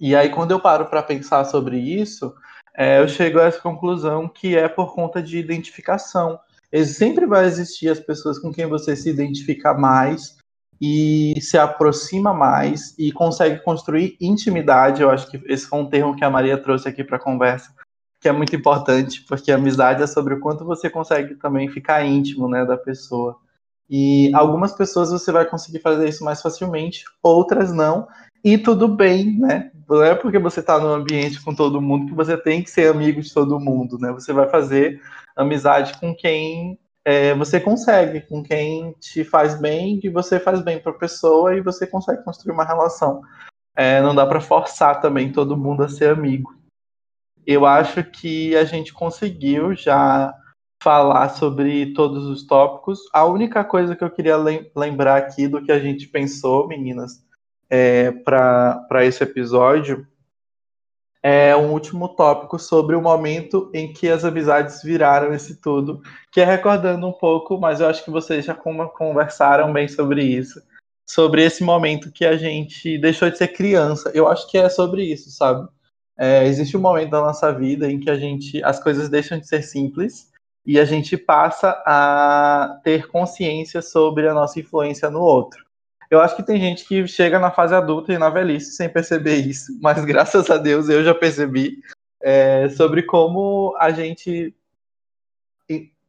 E aí, quando eu paro para pensar sobre isso, é, eu chego a essa conclusão que é por conta de identificação. Sempre vai existir as pessoas com quem você se identifica mais e se aproxima mais e consegue construir intimidade. Eu acho que esse foi um termo que a Maria trouxe aqui para a conversa, que é muito importante, porque amizade é sobre o quanto você consegue também ficar íntimo né, da pessoa. E algumas pessoas você vai conseguir fazer isso mais facilmente, outras não. E tudo bem, né? Não é porque você está no ambiente com todo mundo que você tem que ser amigo de todo mundo, né? Você vai fazer amizade com quem é, você consegue, com quem te faz bem, e você faz bem para a pessoa e você consegue construir uma relação. É, não dá para forçar também todo mundo a ser amigo. Eu acho que a gente conseguiu já falar sobre todos os tópicos. A única coisa que eu queria lembrar aqui do que a gente pensou, meninas, é, para esse episódio é um último tópico sobre o momento em que as amizades viraram esse tudo, que é recordando um pouco, mas eu acho que vocês já conversaram bem sobre isso, sobre esse momento que a gente deixou de ser criança. Eu acho que é sobre isso, sabe? É, existe um momento da nossa vida em que a gente as coisas deixam de ser simples e a gente passa a ter consciência sobre a nossa influência no outro. Eu acho que tem gente que chega na fase adulta e na velhice sem perceber isso, mas graças a Deus eu já percebi é, sobre como a gente,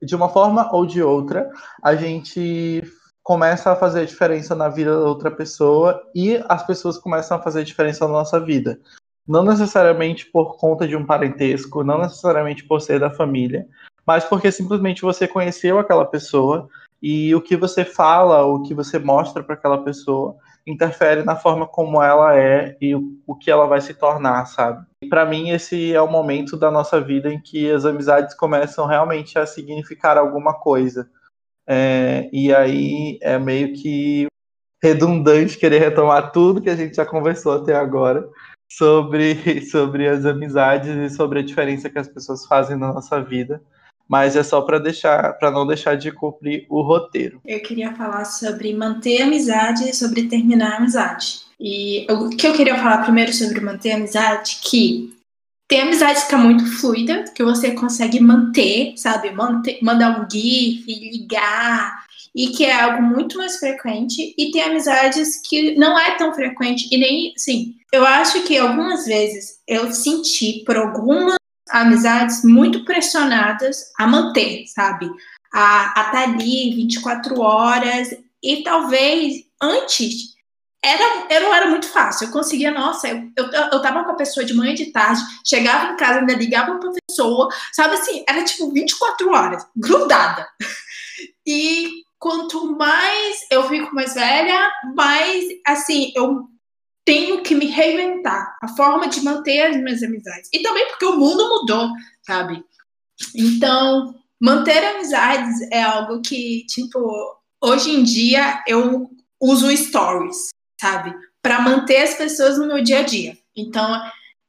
de uma forma ou de outra, a gente começa a fazer diferença na vida da outra pessoa e as pessoas começam a fazer diferença na nossa vida. Não necessariamente por conta de um parentesco, não necessariamente por ser da família, mas porque simplesmente você conheceu aquela pessoa e o que você fala, o que você mostra para aquela pessoa interfere na forma como ela é e o, que ela vai se tornar, sabe? Para mim, esse é o momento da nossa vida em que as amizades começam realmente a significar alguma coisa. É, e aí é meio que redundante querer retomar tudo que a gente já conversou até agora sobre, sobre as amizades e sobre a diferença que as pessoas fazem na nossa vida mas é só para deixar, para não deixar de cumprir o roteiro. Eu queria falar sobre manter amizade e sobre terminar a amizade. E o que eu queria falar primeiro sobre manter amizade, que tem amizade que é muito fluida, que você consegue manter, sabe? Manter, mandar um GIF, ligar, e que é algo muito mais frequente, e tem amizades que não é tão frequente, e nem, sim. Eu acho que algumas vezes eu senti por alguma amizades muito pressionadas a manter, sabe? A estar tá ali 24 horas e talvez antes era, era, era muito fácil. Eu conseguia, nossa, eu, eu, eu tava com a pessoa de manhã e de tarde, chegava em casa, ainda ligava pra pessoa, sabe assim, era tipo 24 horas, grudada. E quanto mais eu fico mais velha, mais assim, eu tenho que me reinventar a forma de manter as minhas amizades. E também porque o mundo mudou, sabe? Então, manter amizades é algo que, tipo, hoje em dia eu uso stories, sabe? Para manter as pessoas no meu dia a dia. Então,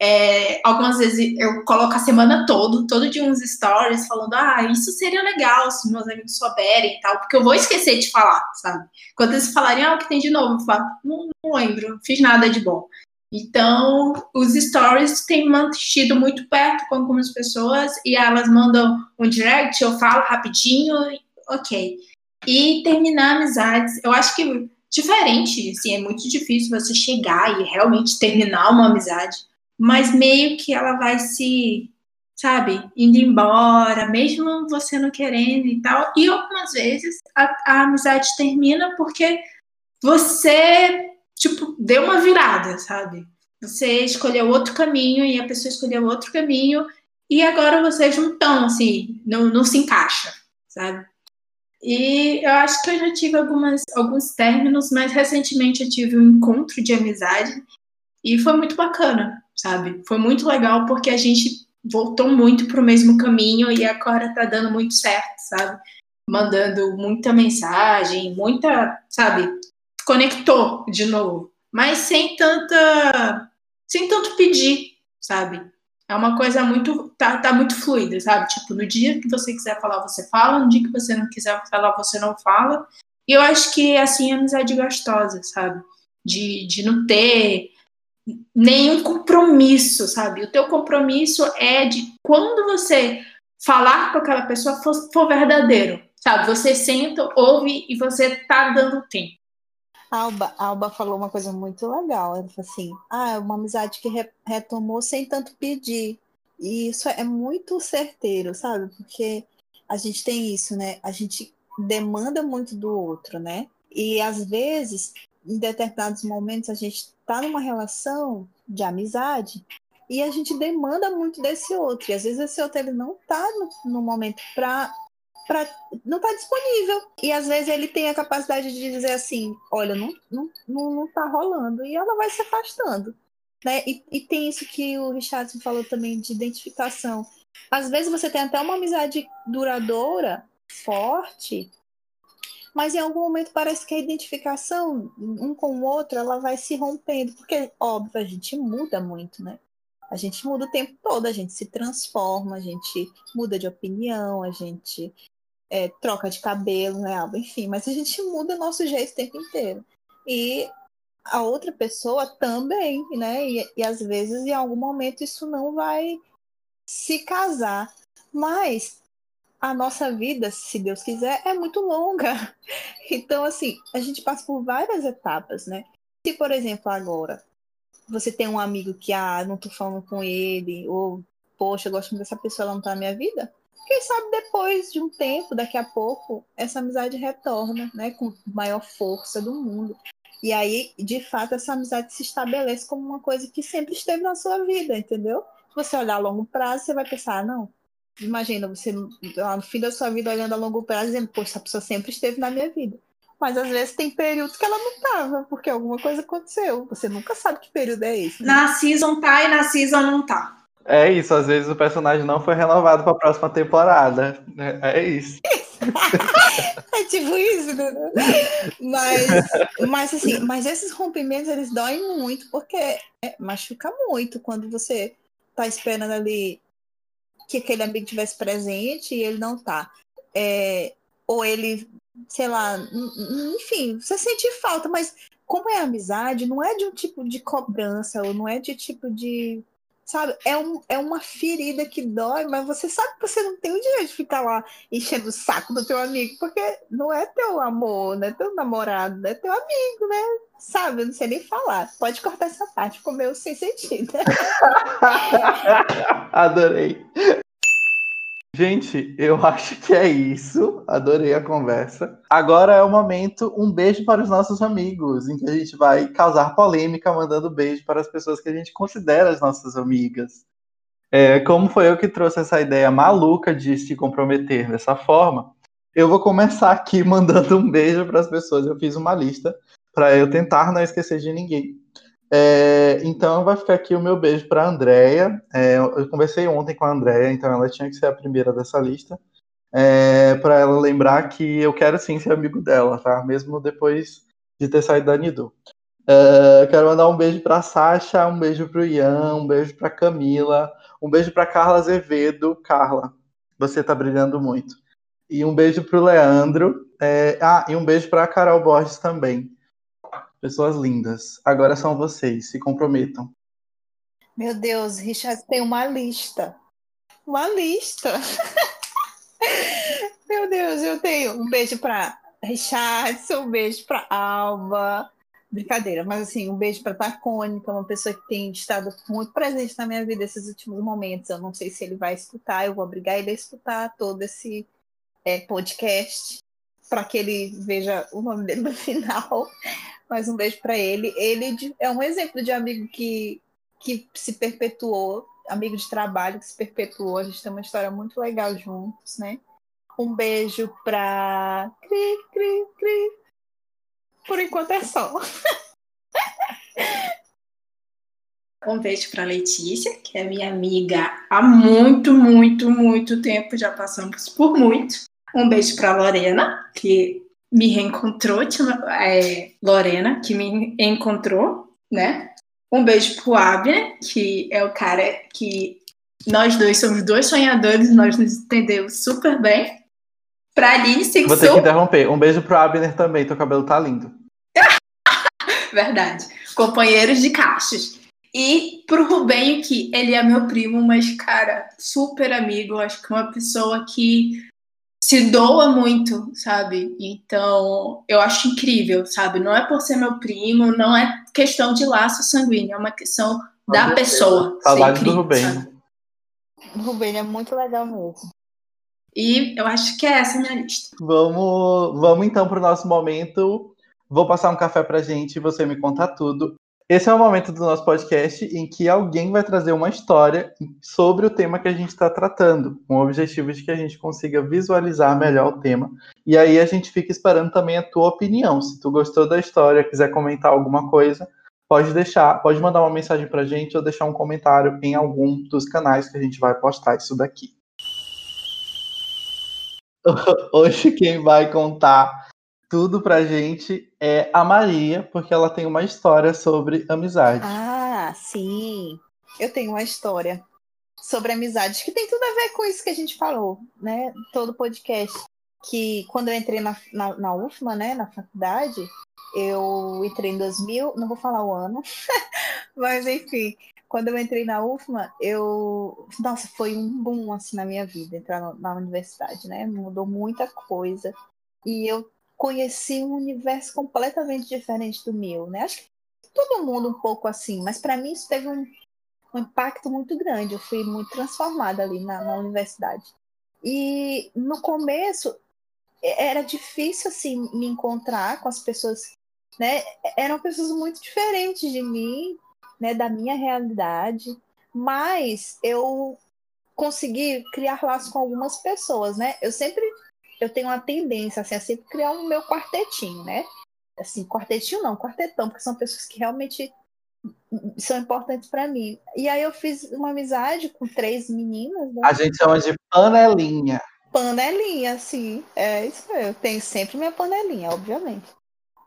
é, algumas vezes eu coloco a semana toda, todo dia uns stories falando, ah, isso seria legal se meus amigos souberem e tal, porque eu vou esquecer de falar, sabe? Quando eles falarem, ah, o que tem de novo? Eu falo, não, não lembro, não fiz nada de bom. Então, os stories têm mantido muito perto com algumas pessoas e elas mandam um direct, eu falo rapidinho, ok. E terminar amizades, eu acho que diferente, assim, é muito difícil você chegar e realmente terminar uma amizade mas meio que ela vai se, sabe, indo embora, mesmo você não querendo e tal. E algumas vezes a, a amizade termina porque você, tipo, deu uma virada, sabe? Você escolheu outro caminho e a pessoa escolheu outro caminho e agora vocês não estão, assim, não, não se encaixa, sabe? E eu acho que eu já tive algumas, alguns términos, mas recentemente eu tive um encontro de amizade e foi muito bacana sabe? Foi muito legal porque a gente voltou muito para o mesmo caminho e agora tá dando muito certo, sabe? Mandando muita mensagem, muita, sabe? Conectou de novo, mas sem tanta, sem tanto pedir, sabe? É uma coisa muito, tá, tá muito fluida, sabe? Tipo, no dia que você quiser falar, você fala, no dia que você não quiser falar, você não fala. E eu acho que, assim, é amizade gostosa, sabe? De, de não ter nenhum compromisso, sabe? O teu compromisso é de quando você falar com aquela pessoa for, for verdadeiro, sabe? Você senta, ouve e você tá dando tempo. Alba, Alba falou uma coisa muito legal. Ela falou assim: ah, é uma amizade que re retomou sem tanto pedir. E isso é muito certeiro, sabe? Porque a gente tem isso, né? A gente demanda muito do outro, né? E às vezes, em determinados momentos, a gente está numa relação de amizade e a gente demanda muito desse outro. E às vezes esse outro ele não está no, no, momento para Pra, não está disponível. E às vezes ele tem a capacidade de dizer assim: olha, não, não, não, não tá rolando. E ela vai se afastando. Né? E, e tem isso que o Richardson falou também de identificação. Às vezes você tem até uma amizade duradoura, forte, mas em algum momento parece que a identificação um com o outro ela vai se rompendo, porque óbvio a gente muda muito, né? A gente muda o tempo todo, a gente se transforma, a gente muda de opinião, a gente é, troca de cabelo, né, Enfim, mas a gente muda nosso jeito o tempo inteiro. E a outra pessoa também, né? E, e às vezes, em algum momento, isso não vai se casar. Mas a nossa vida, se Deus quiser, é muito longa. Então, assim, a gente passa por várias etapas, né? Se, por exemplo, agora você tem um amigo que, ah, não tô falando com ele, ou, poxa, eu gosto muito dessa pessoa, ela não tá na minha vida, quem sabe depois de um tempo, daqui a pouco, essa amizade retorna, né, com maior força do mundo. E aí, de fato, essa amizade se estabelece como uma coisa que sempre esteve na sua vida, entendeu? Se você olhar a longo prazo, você vai pensar, ah, não, Imagina você lá no fim da sua vida olhando a longo prazo dizendo, poxa, essa pessoa sempre esteve na minha vida. Mas às vezes tem períodos que ela não tava, porque alguma coisa aconteceu. Você nunca sabe que período é esse. Na season tá e na season não tá. É isso, às vezes o personagem não foi renovado para a próxima temporada. É, é isso. é tipo isso, né? Mas, mas assim, mas esses rompimentos eles doem muito, porque é, machuca muito quando você tá esperando ali que aquele amigo tivesse presente e ele não tá. É, ou ele sei lá, enfim, você sente falta, mas como é amizade, não é de um tipo de cobrança, ou não é de tipo de. Sabe? É, um, é uma ferida que dói, mas você sabe que você não tem o direito de ficar lá enchendo o saco do teu amigo, porque não é teu amor, não é teu namorado, não é teu amigo, né? Sabe? Eu não sei nem falar. Pode cortar essa parte, meio sem sentido. Adorei. Gente, eu acho que é isso. Adorei a conversa. Agora é o momento, um beijo para os nossos amigos, em que a gente vai causar polêmica mandando beijo para as pessoas que a gente considera as nossas amigas. É, como foi eu que trouxe essa ideia maluca de se comprometer dessa forma, eu vou começar aqui mandando um beijo para as pessoas. Eu fiz uma lista para eu tentar não esquecer de ninguém. É, então vai ficar aqui o meu beijo para a Andrea. É, eu conversei ontem com a Andrea, então ela tinha que ser a primeira dessa lista. É, para ela lembrar que eu quero sim ser amigo dela, tá? Mesmo depois de ter saído da Nidu. É, quero mandar um beijo para Sasha, um beijo para o Ian, um beijo para Camila, um beijo para Carla Azevedo. Carla, você tá brilhando muito. E um beijo para o Leandro. É, ah, e um beijo para Carol Borges também. Pessoas lindas. Agora são vocês. Se comprometam. Meu Deus, Richard tem uma lista. Uma lista. Meu Deus, eu tenho um beijo para Richardson, um beijo para Alba. Brincadeira, mas assim, um beijo para Tacônica, uma pessoa que tem estado muito presente na minha vida esses últimos momentos. Eu não sei se ele vai escutar, eu vou obrigar ele a escutar todo esse é, podcast para que ele veja o nome dele no final mais um beijo para ele. Ele é um exemplo de amigo que, que se perpetuou, amigo de trabalho que se perpetuou. A gente tem uma história muito legal juntos, né? Um beijo para Cri, Cri, Cri. Por enquanto é só. Um beijo para Letícia, que é minha amiga há muito, muito, muito tempo, já passamos por muito. Um beijo para Lorena, que me reencontrou, é, Lorena, que me encontrou, né? Um beijo pro Abner, que é o cara que nós dois somos dois sonhadores, nós nos entendemos super bem. Pra Aline Sexou... Vou ter que interromper. Um beijo pro Abner também, teu cabelo tá lindo. Verdade. Companheiros de caixas. E pro Rubenho, que ele é meu primo, mas, cara, super amigo. Acho que uma pessoa que se doa muito, sabe? Então, eu acho incrível, sabe? Não é por ser meu primo, não é questão de laço sanguíneo, é uma questão da pessoa. Saudade do Rubem. O Rubem é muito legal mesmo. E eu acho que é essa a minha lista. Vamos, vamos então para o nosso momento. Vou passar um café para gente e você me conta tudo. Esse é o momento do nosso podcast em que alguém vai trazer uma história sobre o tema que a gente está tratando, com o objetivo de que a gente consiga visualizar melhor o tema. E aí a gente fica esperando também a tua opinião. Se tu gostou da história, quiser comentar alguma coisa, pode deixar, pode mandar uma mensagem para a gente ou deixar um comentário em algum dos canais que a gente vai postar isso daqui. Hoje quem vai contar tudo pra gente é a Maria, porque ela tem uma história sobre amizade. Ah, sim. Eu tenho uma história sobre amizade que tem tudo a ver com isso que a gente falou, né? Todo podcast. Que quando eu entrei na, na, na UFMA, né, na faculdade, eu entrei em 2000, não vou falar o ano, mas enfim, quando eu entrei na UFMA, eu. Nossa, foi um boom assim na minha vida entrar na, na universidade, né? Mudou muita coisa. E eu conheci um universo completamente diferente do meu, né? Acho que todo mundo um pouco assim, mas para mim isso teve um, um, impacto muito grande. Eu fui muito transformada ali na, na universidade. E no começo era difícil assim me encontrar com as pessoas, né? Eram pessoas muito diferentes de mim, né? Da minha realidade, mas eu consegui criar laços com algumas pessoas, né? Eu sempre eu tenho uma tendência assim, a sempre criar o um meu quartetinho, né? Assim, quartetinho não, quartetão, porque são pessoas que realmente são importantes para mim. E aí eu fiz uma amizade com três meninas. Né? A gente chama de panelinha. Panelinha, sim. É isso Eu tenho sempre minha panelinha, obviamente.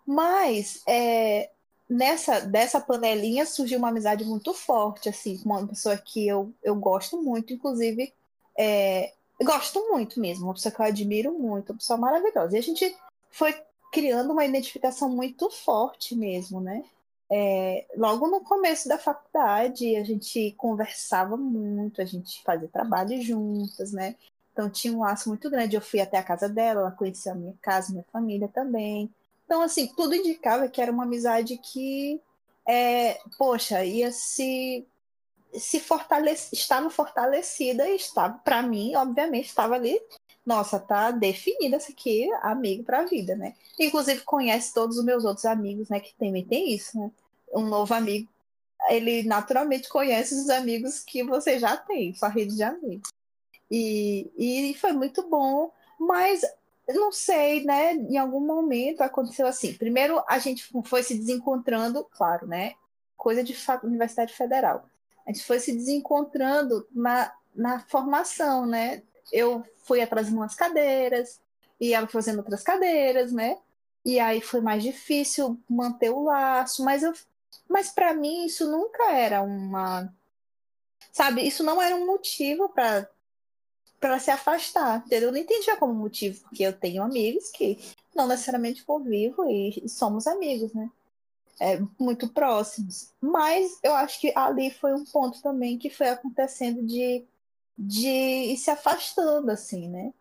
Mas é, nessa dessa panelinha surgiu uma amizade muito forte, assim, com uma pessoa que eu, eu gosto muito, inclusive é, gosto muito mesmo, uma pessoa que eu admiro muito, uma pessoa maravilhosa. E a gente foi criando uma identificação muito forte mesmo, né? É, logo no começo da faculdade, a gente conversava muito, a gente fazia trabalho juntas, né? Então tinha um laço muito grande. Eu fui até a casa dela, ela conhecia a minha casa, minha família também. Então, assim, tudo indicava que era uma amizade que, é, poxa, ia se, se fortalecer, estava fortalecida e para mim, obviamente, estava ali. Nossa, tá definida essa aqui, amigo para a vida, né? Inclusive conhece todos os meus outros amigos, né? Que também tem isso, né? Um novo amigo, ele naturalmente conhece os amigos que você já tem, sua rede de amigos. E, e foi muito bom, mas não sei, né? Em algum momento aconteceu assim. Primeiro, a gente foi se desencontrando, claro, né? Coisa de Universidade Federal. A gente foi se desencontrando na, na formação, né? Eu fui atrás de umas cadeiras, e ela fazendo outras cadeiras, né? E aí foi mais difícil manter o laço, mas eu mas para mim isso nunca era uma sabe, isso não era um motivo para para se afastar, entendeu? Eu não entendia como motivo, porque eu tenho amigos que não necessariamente convivo e somos amigos, né? É, muito próximos. Mas eu acho que ali foi um ponto também que foi acontecendo de, de ir se afastando, assim, né?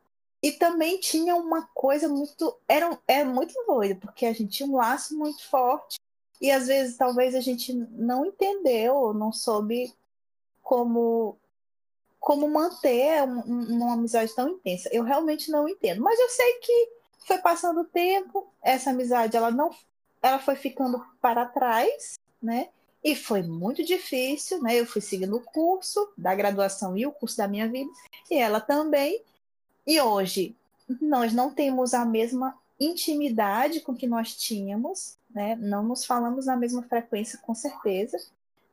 E também tinha uma coisa muito. Era, era muito doido, porque a gente tinha um laço muito forte e às vezes talvez a gente não entendeu, não soube como como manter uma amizade tão intensa. Eu realmente não entendo, mas eu sei que foi passando o tempo, essa amizade ela não ela foi ficando para trás, né? E foi muito difícil, né? Eu fui seguindo o curso da graduação e o curso da minha vida, e ela também. E hoje nós não temos a mesma intimidade com que nós tínhamos, né? Não nos falamos na mesma frequência, com certeza.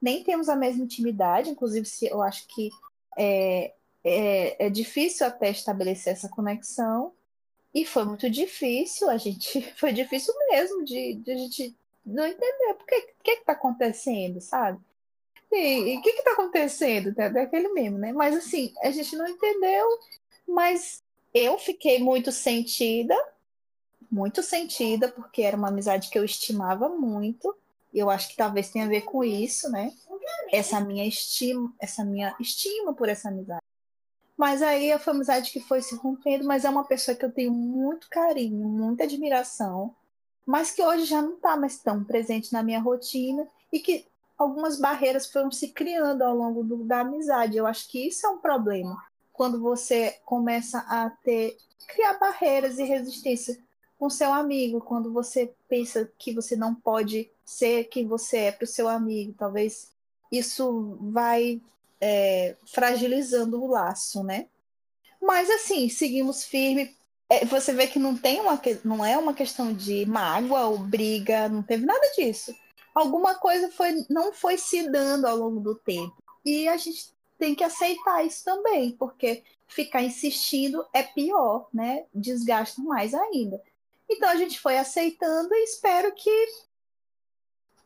Nem temos a mesma intimidade, inclusive se eu acho que é, é, é difícil até estabelecer essa conexão. E foi muito difícil, a gente foi difícil mesmo de, de a gente não entender o que que está acontecendo, sabe? E o que está acontecendo? Daquele mesmo, né? Mas assim, a gente não entendeu, mas eu fiquei muito sentida, muito sentida, porque era uma amizade que eu estimava muito. E eu acho que talvez tenha a ver com isso, né? essa minha estima, essa minha estima por essa amizade. Mas aí foi amizade que foi se rompendo, mas é uma pessoa que eu tenho muito carinho, muita admiração, mas que hoje já não está mais tão presente na minha rotina e que algumas barreiras foram se criando ao longo do, da amizade. Eu acho que isso é um problema quando você começa a ter criar barreiras e resistência com seu amigo, quando você pensa que você não pode ser quem você é para o seu amigo, talvez isso vai é, fragilizando o laço, né? Mas assim, seguimos firme. É, você vê que não tem uma não é uma questão de mágoa ou briga, não teve nada disso. Alguma coisa foi não foi se dando ao longo do tempo. E a gente tem que aceitar isso também, porque ficar insistindo é pior, né? Desgasta mais ainda. Então a gente foi aceitando e espero que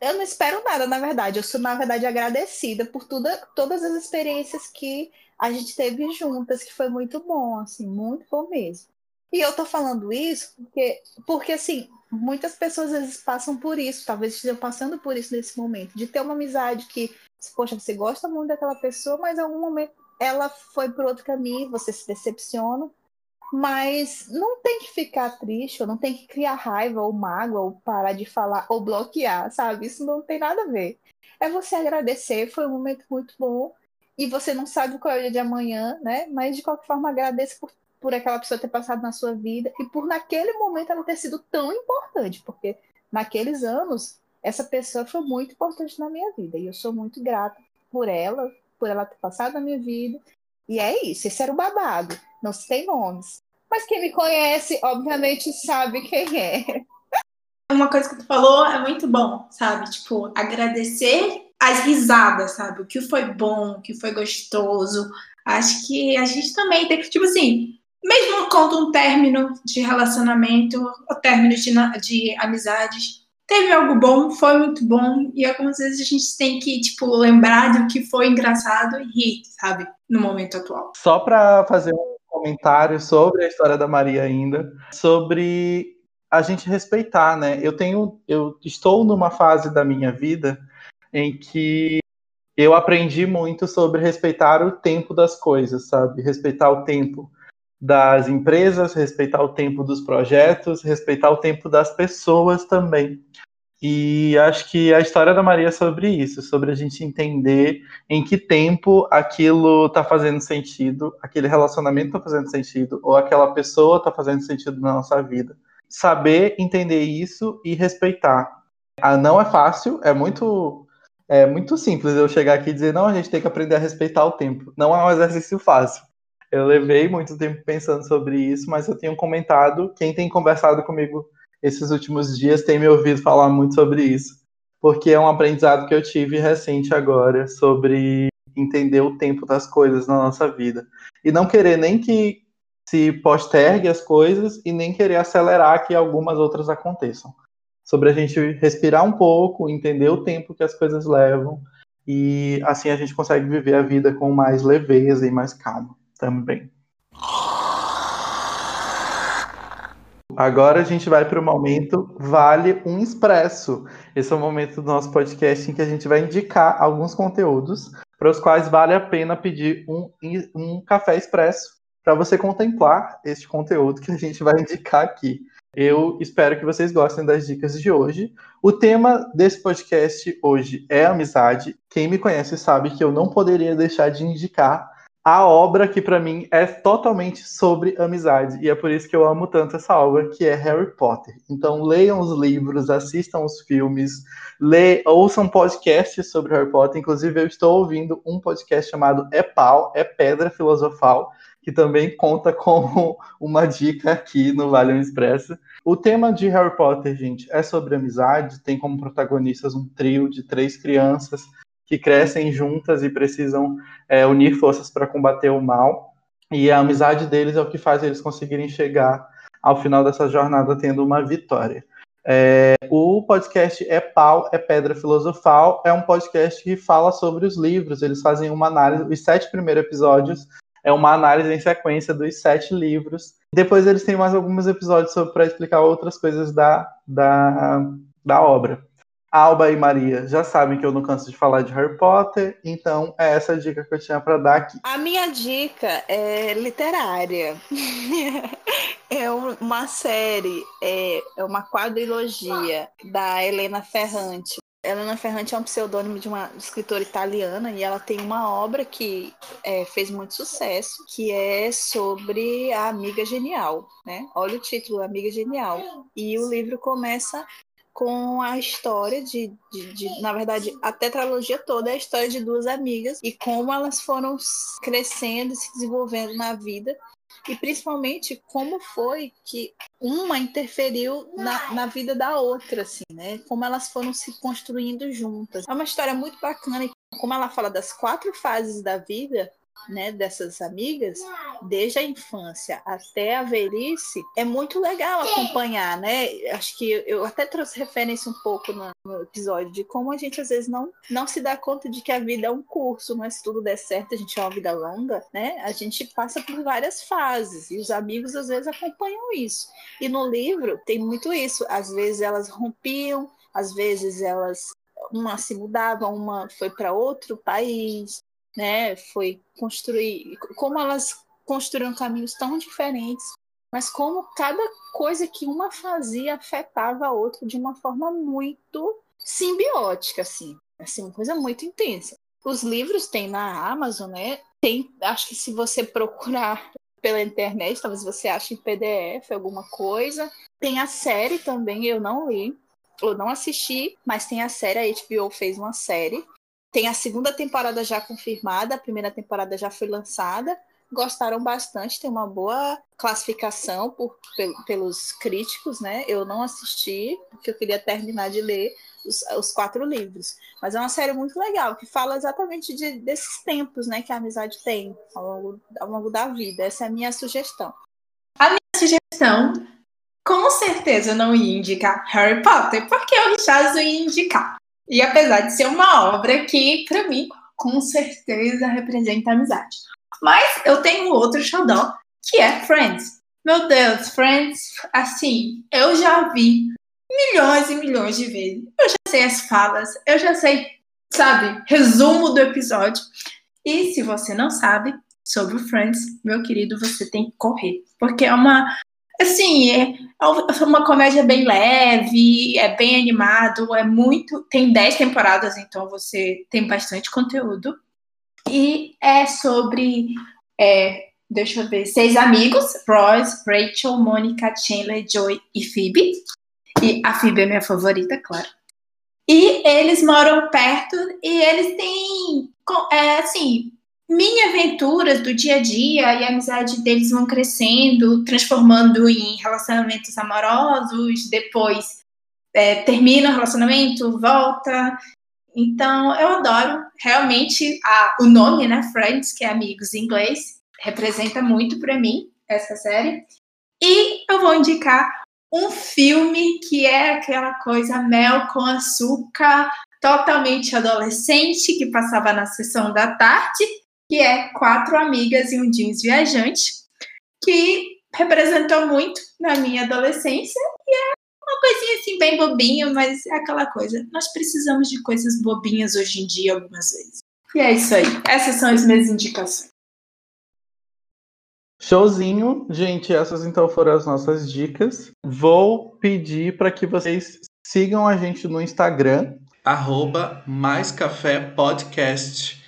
eu não espero nada, na verdade. Eu sou, na verdade, agradecida por tudo, todas as experiências que a gente teve juntas, que foi muito bom, assim, muito bom mesmo. E eu tô falando isso porque, porque assim, muitas pessoas às vezes passam por isso, talvez estejam passando por isso nesse momento, de ter uma amizade que, poxa, você gosta muito daquela pessoa, mas em algum momento ela foi por outro caminho, você se decepciona, mas não tem que ficar triste, ou não tem que criar raiva ou mágoa, ou parar de falar, ou bloquear, sabe? Isso não tem nada a ver. É você agradecer, foi um momento muito bom, e você não sabe qual é o dia de amanhã, né? Mas de qualquer forma, agradeça por, por aquela pessoa ter passado na sua vida e por naquele momento ela ter sido tão importante, porque naqueles anos essa pessoa foi muito importante na minha vida e eu sou muito grata por ela, por ela ter passado na minha vida. E é isso, esse era o babado. Não se tem nomes. Mas quem me conhece, obviamente, sabe quem é. Uma coisa que tu falou é muito bom, sabe? Tipo, agradecer as risadas, sabe? O que foi bom, o que foi gostoso. Acho que a gente também tem. Tipo assim, mesmo quando um término de relacionamento, ou término de, de amizades, teve algo bom, foi muito bom, e algumas vezes a gente tem que, tipo, lembrar do que foi engraçado e rir, sabe? No momento atual. Só para fazer um comentário sobre a história da Maria ainda, sobre a gente respeitar, né? Eu tenho, eu estou numa fase da minha vida em que eu aprendi muito sobre respeitar o tempo das coisas, sabe? Respeitar o tempo das empresas, respeitar o tempo dos projetos, respeitar o tempo das pessoas também. E acho que a história da Maria é sobre isso, sobre a gente entender em que tempo aquilo está fazendo sentido, aquele relacionamento está fazendo sentido, ou aquela pessoa está fazendo sentido na nossa vida. Saber entender isso e respeitar. Ah, não é fácil, é muito é muito simples eu chegar aqui e dizer, não, a gente tem que aprender a respeitar o tempo. Não é um exercício fácil. Eu levei muito tempo pensando sobre isso, mas eu tenho comentado, quem tem conversado comigo esses últimos dias tem me ouvido falar muito sobre isso, porque é um aprendizado que eu tive recente agora sobre entender o tempo das coisas na nossa vida e não querer nem que se postergue as coisas e nem querer acelerar que algumas outras aconteçam. Sobre a gente respirar um pouco, entender o tempo que as coisas levam e assim a gente consegue viver a vida com mais leveza e mais calma também. Agora a gente vai para o momento Vale um Expresso. Esse é o momento do nosso podcast em que a gente vai indicar alguns conteúdos para os quais vale a pena pedir um, um café expresso para você contemplar este conteúdo que a gente vai indicar aqui. Eu espero que vocês gostem das dicas de hoje. O tema desse podcast hoje é amizade. Quem me conhece sabe que eu não poderia deixar de indicar a obra que para mim é totalmente sobre amizade e é por isso que eu amo tanto essa obra que é Harry Potter. Então leiam os livros, assistam os filmes, le... ouçam podcasts sobre Harry Potter. Inclusive eu estou ouvindo um podcast chamado É Pau, é Pedra Filosofal, que também conta como uma dica aqui no Vale Expresso. O tema de Harry Potter, gente, é sobre amizade. Tem como protagonistas um trio de três crianças que crescem juntas e precisam é, unir forças para combater o mal. E a amizade deles é o que faz eles conseguirem chegar ao final dessa jornada tendo uma vitória. É, o podcast é Pau, é Pedra Filosofal, é um podcast que fala sobre os livros. Eles fazem uma análise, os sete primeiros episódios é uma análise em sequência dos sete livros. Depois eles têm mais alguns episódios para explicar outras coisas da, da, da obra. Alba e Maria já sabem que eu não canso de falar de Harry Potter, então é essa dica que eu tinha para dar aqui. A minha dica é literária. é uma série, é, é uma quadrilogia da Helena Ferrante. Helena Ferrante é um pseudônimo de uma escritora italiana e ela tem uma obra que é, fez muito sucesso, que é sobre a Amiga Genial, né? Olha o título, Amiga Genial. E o livro começa com a história de, de, de, na verdade, a tetralogia toda é a história de duas amigas e como elas foram crescendo, se desenvolvendo na vida e principalmente como foi que uma interferiu na, na vida da outra, assim, né? Como elas foram se construindo juntas. É uma história muito bacana e como ela fala das quatro fases da vida, né, dessas amigas, desde a infância até a velhice, é muito legal acompanhar, né? Acho que eu até trouxe referência um pouco no, no, episódio de como a gente às vezes não, não se dá conta de que a vida é um curso, mas se tudo der certo, a gente é uma vida longa, né? A gente passa por várias fases e os amigos às vezes acompanham isso. E no livro tem muito isso. Às vezes elas rompiam, às vezes elas uma se mudava, uma foi para outro país, né? Foi construir, como elas construíram caminhos tão diferentes, mas como cada coisa que uma fazia afetava a outra de uma forma muito simbiótica, assim, assim, uma coisa muito intensa. Os livros tem na Amazon, né? Tem, acho que se você procurar pela internet, talvez você ache em PDF alguma coisa. Tem a série também, eu não li, eu não assisti, mas tem a série, a HBO fez uma série tem a segunda temporada já confirmada, a primeira temporada já foi lançada, gostaram bastante, tem uma boa classificação por, pelos críticos, né? Eu não assisti, porque eu queria terminar de ler os, os, quatro livros. Mas é uma série muito legal, que fala exatamente de, desses tempos né, que a amizade tem ao longo, ao longo da vida. Essa é a minha sugestão. A minha sugestão, com certeza, não ia indicar Harry Potter, porque o Richard ia indicar. E apesar de ser uma obra que, para mim, com certeza representa amizade. Mas eu tenho outro xodó, que é Friends. Meu Deus, Friends, assim, eu já vi milhões e milhões de vezes. Eu já sei as falas, eu já sei, sabe, resumo do episódio. E se você não sabe sobre o Friends, meu querido, você tem que correr. Porque é uma. Assim, é, é uma comédia bem leve, é bem animado, é muito. Tem 10 temporadas, então você tem bastante conteúdo. E é sobre. É, deixa eu ver, seis amigos: Ross, Rachel, Mônica, Chandler, Joy e Phoebe. E a Phoebe é minha favorita, claro. E eles moram perto e eles têm, é, assim, mini aventuras do dia a dia e a amizade deles vão crescendo, transformando em relacionamentos amorosos, depois é, termina o relacionamento, volta. Então, eu adoro. Realmente, a, o nome, né, Friends, que é amigos em inglês, representa muito para mim essa série. E eu vou indicar um filme que é aquela coisa mel com açúcar, totalmente adolescente, que passava na sessão da tarde, que é Quatro Amigas e um Jeans Viajante, que representou muito na minha adolescência e é uma coisinha assim bem bobinha, mas é aquela coisa. Nós precisamos de coisas bobinhas hoje em dia algumas vezes. E é isso aí. Essas são as minhas indicações. Showzinho, gente, essas então foram as nossas dicas. Vou pedir para que vocês sigam a gente no Instagram, arroba Mais Café Podcast,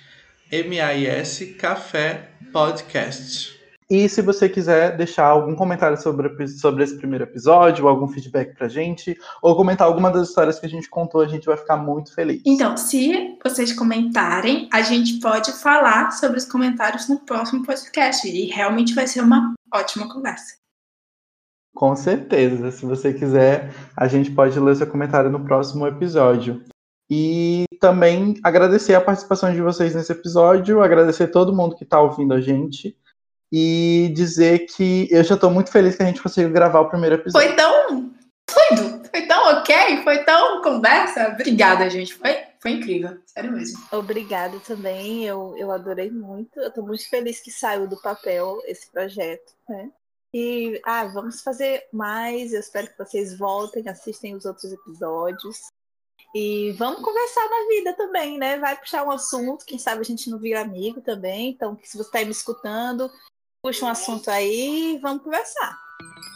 M-A-I-S Café Podcast. E se você quiser deixar algum comentário sobre, sobre esse primeiro episódio, ou algum feedback pra gente, ou comentar alguma das histórias que a gente contou, a gente vai ficar muito feliz. Então, se vocês comentarem, a gente pode falar sobre os comentários no próximo podcast. E realmente vai ser uma ótima conversa. Com certeza. Se você quiser, a gente pode ler seu comentário no próximo episódio. E também agradecer a participação de vocês nesse episódio, agradecer todo mundo que está ouvindo a gente e dizer que eu já estou muito feliz que a gente conseguiu gravar o primeiro episódio. Foi tão fluido, foi tão ok, foi tão conversa. Obrigada, gente. Foi, foi incrível, sério mesmo. Obrigada também, eu, eu adorei muito. Eu estou muito feliz que saiu do papel esse projeto, né? E ah, vamos fazer mais. Eu espero que vocês voltem, assistem os outros episódios. E vamos conversar na vida também, né? Vai puxar um assunto, quem sabe a gente não vira amigo também. Então, se você está me escutando, puxa um assunto aí e vamos conversar.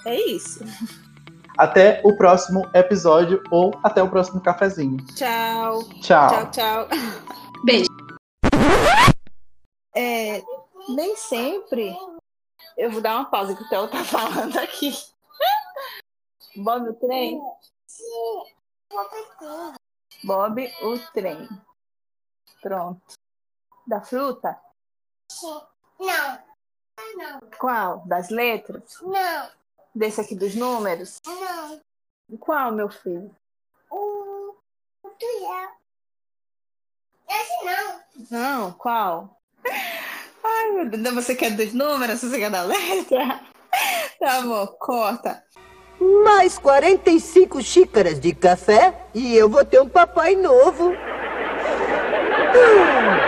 É isso. Até o próximo episódio ou até o próximo cafezinho. Tchau. Tchau. Tchau, tchau. Beijo. É, nem sempre. Eu vou dar uma pausa que o Theo tá falando aqui. Bob o trem? Bob o trem. Pronto. Da fruta? Não. Não. Qual? Das letras? Não. Desse aqui dos números? Não. Qual, meu filho? O. O tuiel. Esse não. Não, qual? Ai, meu Deus, você quer dos números? Você quer da letra? Tá, amor, corta. Mais 45 xícaras de café e eu vou ter um papai novo. Hum.